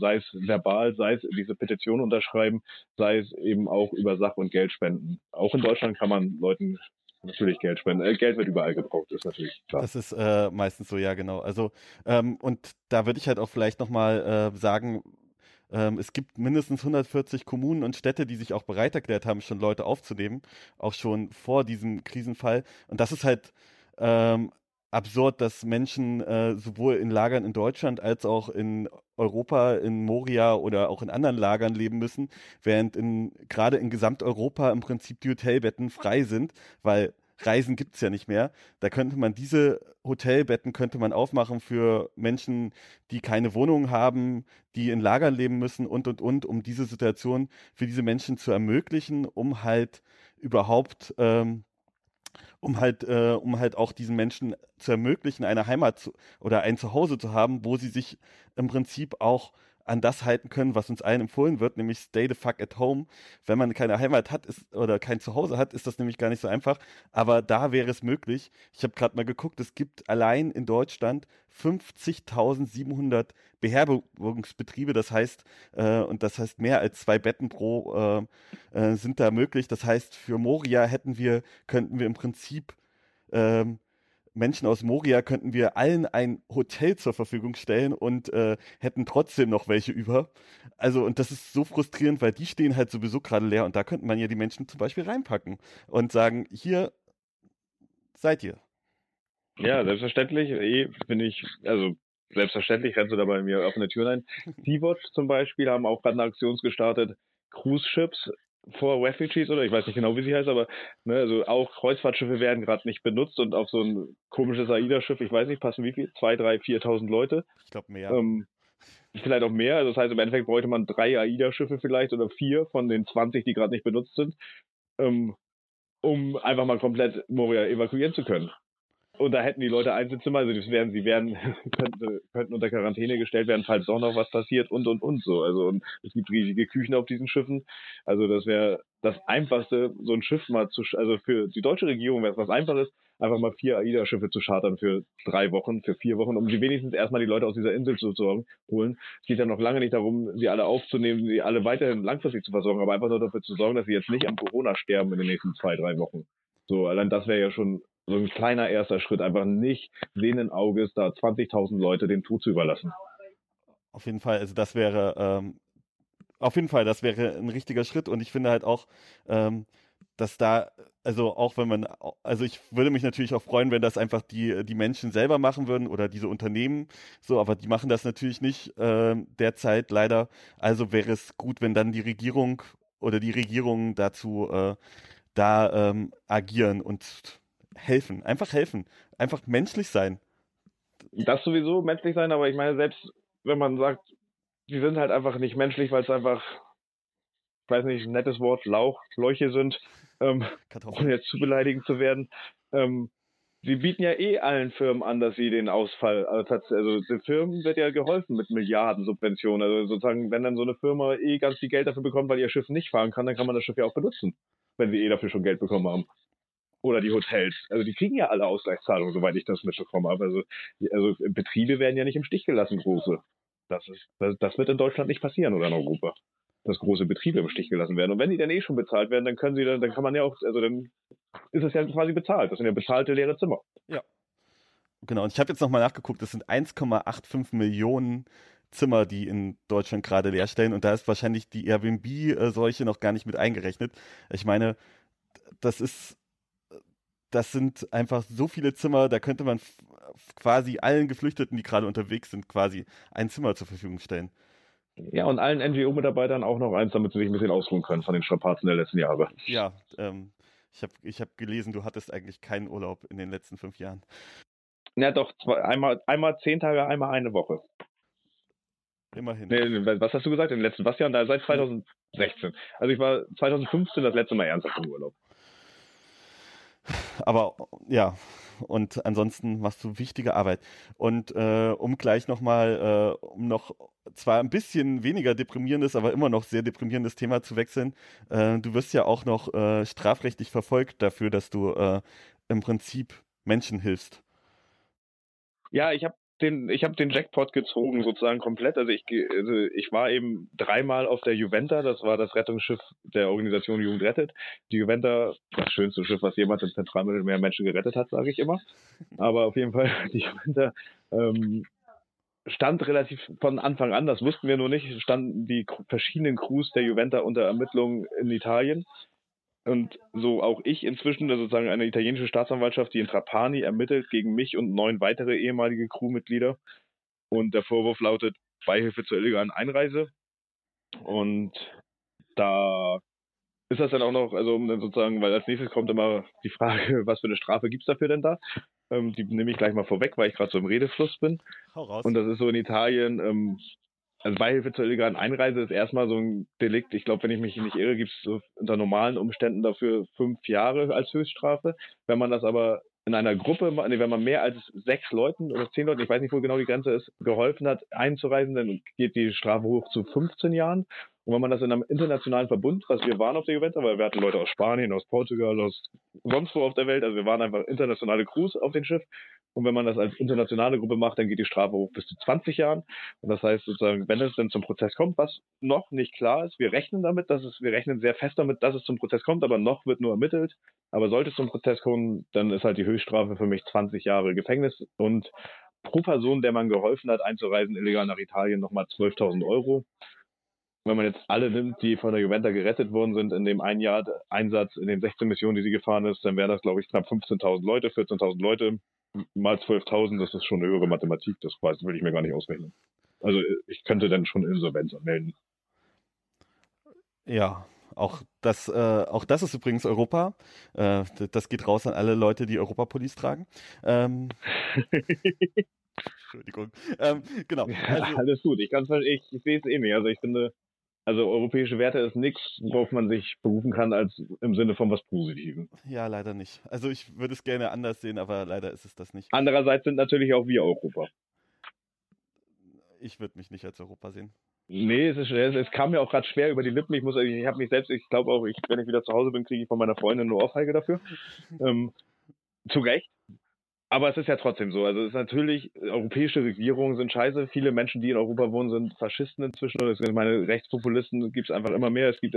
sei es verbal, sei es diese Petition unterschreiben, sei es eben auch über Sach- und Geldspenden. Auch in Deutschland kann man Leuten natürlich Geld spenden. Äh, Geld wird überall gebraucht, ist natürlich klar. Das ist äh, meistens so, ja, genau. Also, ähm, und da würde ich halt auch vielleicht nochmal äh, sagen, ähm, es gibt mindestens 140 Kommunen und Städte, die sich auch bereit erklärt haben, schon Leute aufzunehmen, auch schon vor diesem Krisenfall. Und das ist halt ähm, absurd, dass Menschen äh, sowohl in Lagern in Deutschland als auch in Europa, in Moria oder auch in anderen Lagern leben müssen, während in, gerade in Gesamteuropa im Prinzip die Hotelbetten frei sind, weil Reisen gibt es ja nicht mehr. Da könnte man diese Hotelbetten könnte man aufmachen für Menschen, die keine Wohnung haben, die in Lagern leben müssen und und und, um diese Situation für diese Menschen zu ermöglichen, um halt überhaupt ähm, um halt, äh, um halt auch diesen Menschen zu ermöglichen, eine Heimat zu, oder ein Zuhause zu haben, wo sie sich im Prinzip auch an das halten können, was uns allen empfohlen wird, nämlich stay the fuck at home. Wenn man keine Heimat hat ist, oder kein Zuhause hat, ist das nämlich gar nicht so einfach. Aber da wäre es möglich. Ich habe gerade mal geguckt, es gibt allein in Deutschland 50.700 Beherbergungsbetriebe. Das heißt, äh, und das heißt mehr als zwei Betten pro äh, äh, sind da möglich. Das heißt, für Moria hätten wir, könnten wir im Prinzip ähm, Menschen aus Moria könnten wir allen ein Hotel zur Verfügung stellen und äh, hätten trotzdem noch welche über. Also, und das ist so frustrierend, weil die stehen halt sowieso gerade leer und da könnte man ja die Menschen zum Beispiel reinpacken und sagen, hier seid ihr. Ja, selbstverständlich. Eh, bin ich, also selbstverständlich rennst du da bei mir offene Türen ein. Sea-Watch zum Beispiel haben auch gerade eine Aktion gestartet, Cruise Ships for Refugees oder ich weiß nicht genau, wie sie heißt, aber ne, also auch Kreuzfahrtschiffe werden gerade nicht benutzt und auf so ein komisches AIDA-Schiff, ich weiß nicht, passen wie viel? Zwei, drei, viertausend Leute. Ich glaube mehr. Ähm, vielleicht auch mehr. Also das heißt, im Endeffekt bräuchte man drei AIDA-Schiffe vielleicht oder vier von den 20, die gerade nicht benutzt sind, ähm, um einfach mal komplett Moria evakuieren zu können. Und da hätten die Leute Einzelzimmer, also das wären, sie werden, [LAUGHS] könnten, könnten unter Quarantäne gestellt werden, falls doch noch was passiert und und und so. Also und es gibt riesige Küchen auf diesen Schiffen. Also das wäre das Einfachste, so ein Schiff mal zu, also für die deutsche Regierung wäre es was Einfaches, einfach mal vier AIDA-Schiffe zu chartern für drei Wochen, für vier Wochen, um sie wenigstens erstmal die Leute aus dieser Insel zu, zu holen. Es geht ja noch lange nicht darum, sie alle aufzunehmen, sie alle weiterhin langfristig zu versorgen, aber einfach nur dafür zu sorgen, dass sie jetzt nicht am Corona sterben in den nächsten zwei, drei Wochen. So, allein das wäre ja schon so ein kleiner erster Schritt, einfach nicht sehenden Auges da 20.000 Leute den Tod zu überlassen. Auf jeden Fall, also das wäre, ähm, auf jeden Fall, das wäre ein richtiger Schritt und ich finde halt auch, ähm, dass da, also auch wenn man, also ich würde mich natürlich auch freuen, wenn das einfach die, die Menschen selber machen würden oder diese Unternehmen, so, aber die machen das natürlich nicht äh, derzeit leider. Also wäre es gut, wenn dann die Regierung oder die Regierungen dazu äh, da ähm, agieren und helfen. Einfach helfen. Einfach menschlich sein. Das sowieso, menschlich sein, aber ich meine, selbst wenn man sagt, sie sind halt einfach nicht menschlich, weil es einfach, ich weiß nicht, ein nettes Wort, Lauch, Leuche sind, ähm, ohne jetzt zu beleidigend zu werden. Ähm, sie bieten ja eh allen Firmen an, dass sie den Ausfall, also, also den Firmen wird ja geholfen mit Milliarden Subventionen. Also sozusagen, wenn dann so eine Firma eh ganz viel Geld dafür bekommt, weil ihr Schiff nicht fahren kann, dann kann man das Schiff ja auch benutzen, wenn sie eh dafür schon Geld bekommen haben oder die Hotels. Also die kriegen ja alle Ausgleichszahlungen, soweit ich das mitbekommen habe. Also, also Betriebe werden ja nicht im Stich gelassen, große. Das, ist, das, das wird in Deutschland nicht passieren oder in Europa, dass große Betriebe im Stich gelassen werden. Und wenn die dann eh schon bezahlt werden, dann können sie dann, dann kann man ja auch, also dann ist es ja quasi bezahlt. Das sind ja bezahlte leere Zimmer. Ja. Genau, und ich habe jetzt nochmal nachgeguckt, das sind 1,85 Millionen Zimmer, die in Deutschland gerade leer stellen. Und da ist wahrscheinlich die Airbnb-Seuche noch gar nicht mit eingerechnet. Ich meine, das ist das sind einfach so viele Zimmer, da könnte man quasi allen Geflüchteten, die gerade unterwegs sind, quasi ein Zimmer zur Verfügung stellen. Ja, und allen NGO-Mitarbeitern auch noch eins, damit sie sich ein bisschen ausruhen können von den Strapazen der letzten Jahre. Ja, ähm, ich habe ich hab gelesen, du hattest eigentlich keinen Urlaub in den letzten fünf Jahren. Ja, doch, zwei, einmal, einmal zehn Tage, einmal eine Woche. Immerhin. Nee, was hast du gesagt? In den letzten was Jahren? Seit 2016. Also ich war 2015 das letzte Mal ernsthaft im Urlaub. Aber ja, und ansonsten machst du wichtige Arbeit. Und äh, um gleich nochmal, äh, um noch zwar ein bisschen weniger deprimierendes, aber immer noch sehr deprimierendes Thema zu wechseln, äh, du wirst ja auch noch äh, strafrechtlich verfolgt dafür, dass du äh, im Prinzip Menschen hilfst. Ja, ich habe den, ich habe den Jackpot gezogen, sozusagen komplett. Also ich, also ich war eben dreimal auf der Juventa, das war das Rettungsschiff der Organisation Jugend rettet. Die Juventa, das schönste Schiff, was jemals im Zentralmittelmeer Menschen gerettet hat, sage ich immer. Aber auf jeden Fall, [LAUGHS] die Juventa ähm, stand relativ von Anfang an, das wussten wir nur nicht, standen die verschiedenen Crews der Juventa unter Ermittlungen in Italien. Und so auch ich inzwischen, sozusagen eine italienische Staatsanwaltschaft, die in Trapani ermittelt gegen mich und neun weitere ehemalige Crewmitglieder. Und der Vorwurf lautet Beihilfe zur illegalen Einreise. Und da ist das dann auch noch, also um dann sozusagen, weil als nächstes kommt immer die Frage, [LAUGHS] was für eine Strafe gibt es dafür denn da? Ähm, die nehme ich gleich mal vorweg, weil ich gerade so im Redefluss bin. Und das ist so in Italien, ähm, also Beihilfe zur illegalen Einreise ist erstmal so ein Delikt. Ich glaube, wenn ich mich nicht irre, gibt es so unter normalen Umständen dafür fünf Jahre als Höchststrafe. Wenn man das aber in einer Gruppe, nee, wenn man mehr als sechs Leuten oder zehn Leuten, ich weiß nicht, wo genau die Grenze ist, geholfen hat, einzureisen, dann geht die Strafe hoch zu 15 Jahren. Und wenn man das in einem internationalen Verbund, was wir waren auf der Juventus, weil wir hatten Leute aus Spanien, aus Portugal, aus sonst wo auf der Welt, also wir waren einfach internationale Crews auf dem Schiff. Und wenn man das als internationale Gruppe macht, dann geht die Strafe hoch bis zu 20 Jahren. Und das heißt sozusagen, wenn es dann zum Prozess kommt, was noch nicht klar ist, wir rechnen damit, dass es, wir rechnen sehr fest damit, dass es zum Prozess kommt, aber noch wird nur ermittelt. Aber sollte es zum Prozess kommen, dann ist halt die Höchststrafe für mich 20 Jahre Gefängnis und pro Person, der man geholfen hat, einzureisen, illegal nach Italien, nochmal 12.000 Euro wenn man jetzt alle nimmt, die von der Juventa gerettet worden sind in dem ein Jahr Einsatz, in den 16 Missionen, die sie gefahren ist, dann wären das, glaube ich, knapp 15.000 Leute, 14.000 Leute mal 12.000, das ist schon eine höhere Mathematik, das weiß, will ich mir gar nicht ausrechnen. Also ich könnte dann schon Insolvenz anmelden. Ja, auch das, äh, auch das ist übrigens Europa. Äh, das geht raus an alle Leute, die Europapolice tragen. Ähm, [LAUGHS] Entschuldigung. Ähm, genau. Also, alles gut. Ich, ich, ich sehe es eh nicht. Also ich finde, also europäische Werte ist nichts, worauf man sich berufen kann, als im Sinne von was Positivem. Ja, leider nicht. Also ich würde es gerne anders sehen, aber leider ist es das nicht. Andererseits sind natürlich auch wir Europa. Ich würde mich nicht als Europa sehen. Nee, es, ist, es, kam mir auch gerade schwer über die Lippen. Ich muss, ich habe mich selbst, ich glaube auch, ich, wenn ich wieder zu Hause bin, kriege ich von meiner Freundin nur Ohrfeige dafür. [LAUGHS] ähm, zu Recht. Aber es ist ja trotzdem so. Also es ist natürlich, europäische Regierungen sind scheiße. Viele Menschen, die in Europa wohnen, sind Faschisten inzwischen. Und ich meine, Rechtspopulisten gibt es einfach immer mehr. Es gibt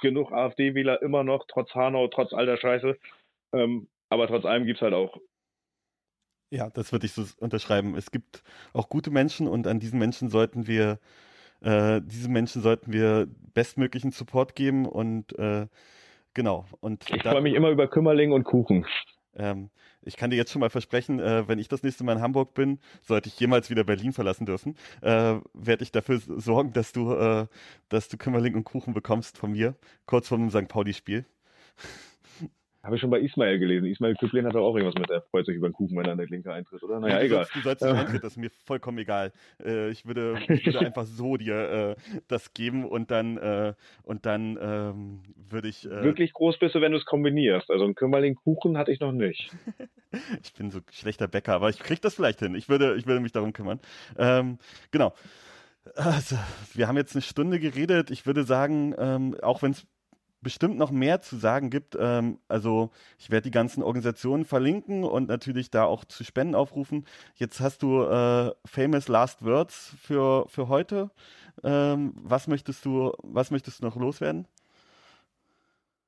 genug AfD-Wähler immer noch, trotz Hanau, trotz all der Scheiße. Ähm, aber trotz allem gibt es halt auch. Ja, das würde ich so unterschreiben. Es gibt auch gute Menschen und an diesen Menschen sollten wir, äh, diese Menschen sollten wir bestmöglichen Support geben und äh, genau. Und ich freue mich immer über Kümmerling und Kuchen. Ähm, ich kann dir jetzt schon mal versprechen, äh, wenn ich das nächste Mal in Hamburg bin, sollte ich jemals wieder Berlin verlassen dürfen, äh, werde ich dafür sorgen, dass du, äh, dass du Kümmerling und Kuchen bekommst von mir, kurz vor dem St. Pauli-Spiel. Habe ich schon bei Ismail gelesen. Ismail Küblin hat doch auch irgendwas mit, er freut sich über den Kuchen, wenn er an der Linke eintritt, oder? Naja, du egal. Du sollst nicht eintreten, das ist mir vollkommen egal. Äh, ich, würde, [LAUGHS] ich würde einfach so dir äh, das geben und dann, äh, und dann ähm, würde ich. Äh, Wirklich groß bist du, wenn du es kombinierst. Also einen Kümmerling-Kuchen hatte ich noch nicht. [LAUGHS] ich bin so schlechter Bäcker, aber ich kriege das vielleicht hin. Ich würde, ich würde mich darum kümmern. Ähm, genau. Also, wir haben jetzt eine Stunde geredet. Ich würde sagen, ähm, auch wenn es bestimmt noch mehr zu sagen gibt. Ähm, also ich werde die ganzen Organisationen verlinken und natürlich da auch zu Spenden aufrufen. Jetzt hast du äh, famous last words für, für heute. Ähm, was möchtest du, was möchtest du noch loswerden?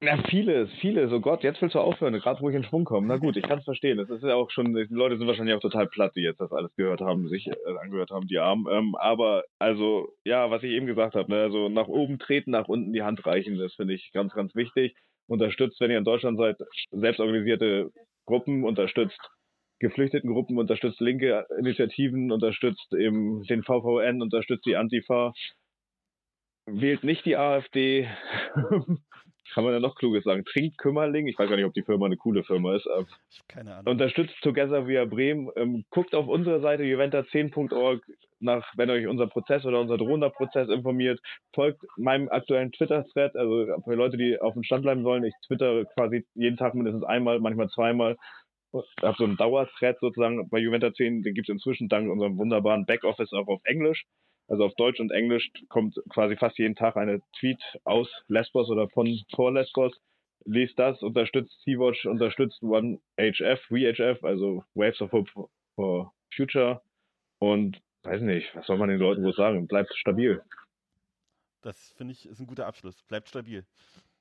Ja, vieles, vieles. Oh Gott, jetzt willst du aufhören, gerade wo ich in Schwung komme. Na gut, ich kann es verstehen. Das ist ja auch schon, die Leute sind wahrscheinlich auch total platt, die jetzt das alles gehört haben, sich äh, angehört haben, die Armen. Ähm, aber also, ja, was ich eben gesagt habe, ne, also nach oben treten, nach unten die Hand reichen, das finde ich ganz, ganz wichtig. Unterstützt, wenn ihr in Deutschland seid, selbstorganisierte Gruppen, unterstützt Geflüchtetengruppen, unterstützt linke Initiativen, unterstützt eben den VVN, unterstützt die Antifa. Wählt nicht die AfD. [LAUGHS] kann man ja noch Kluges sagen? Trinkt Kümmerling. Ich weiß gar nicht, ob die Firma eine coole Firma ist. Keine Ahnung. Unterstützt Together via Bremen. Ähm, guckt auf unsere Seite juventa10.org nach, wenn euch unser Prozess oder unser drohender Prozess informiert. Folgt meinem aktuellen Twitter-Thread. Also für Leute, die auf dem Stand bleiben wollen. Ich twitter quasi jeden Tag mindestens einmal, manchmal zweimal. Ich habe so einen Dauerthread sozusagen bei Juventa 10. Den gibt es inzwischen dank unserem wunderbaren Backoffice auch auf Englisch. Also auf Deutsch und Englisch kommt quasi fast jeden Tag eine Tweet aus Lesbos oder von vor Lesbos. Lest das, unterstützt Sea-Watch, unterstützt OneHF, WeHF, also Waves of Hope for Future. Und weiß nicht, was soll man den Leuten wohl sagen? Bleibt stabil. Das finde ich ist ein guter Abschluss. Bleibt stabil.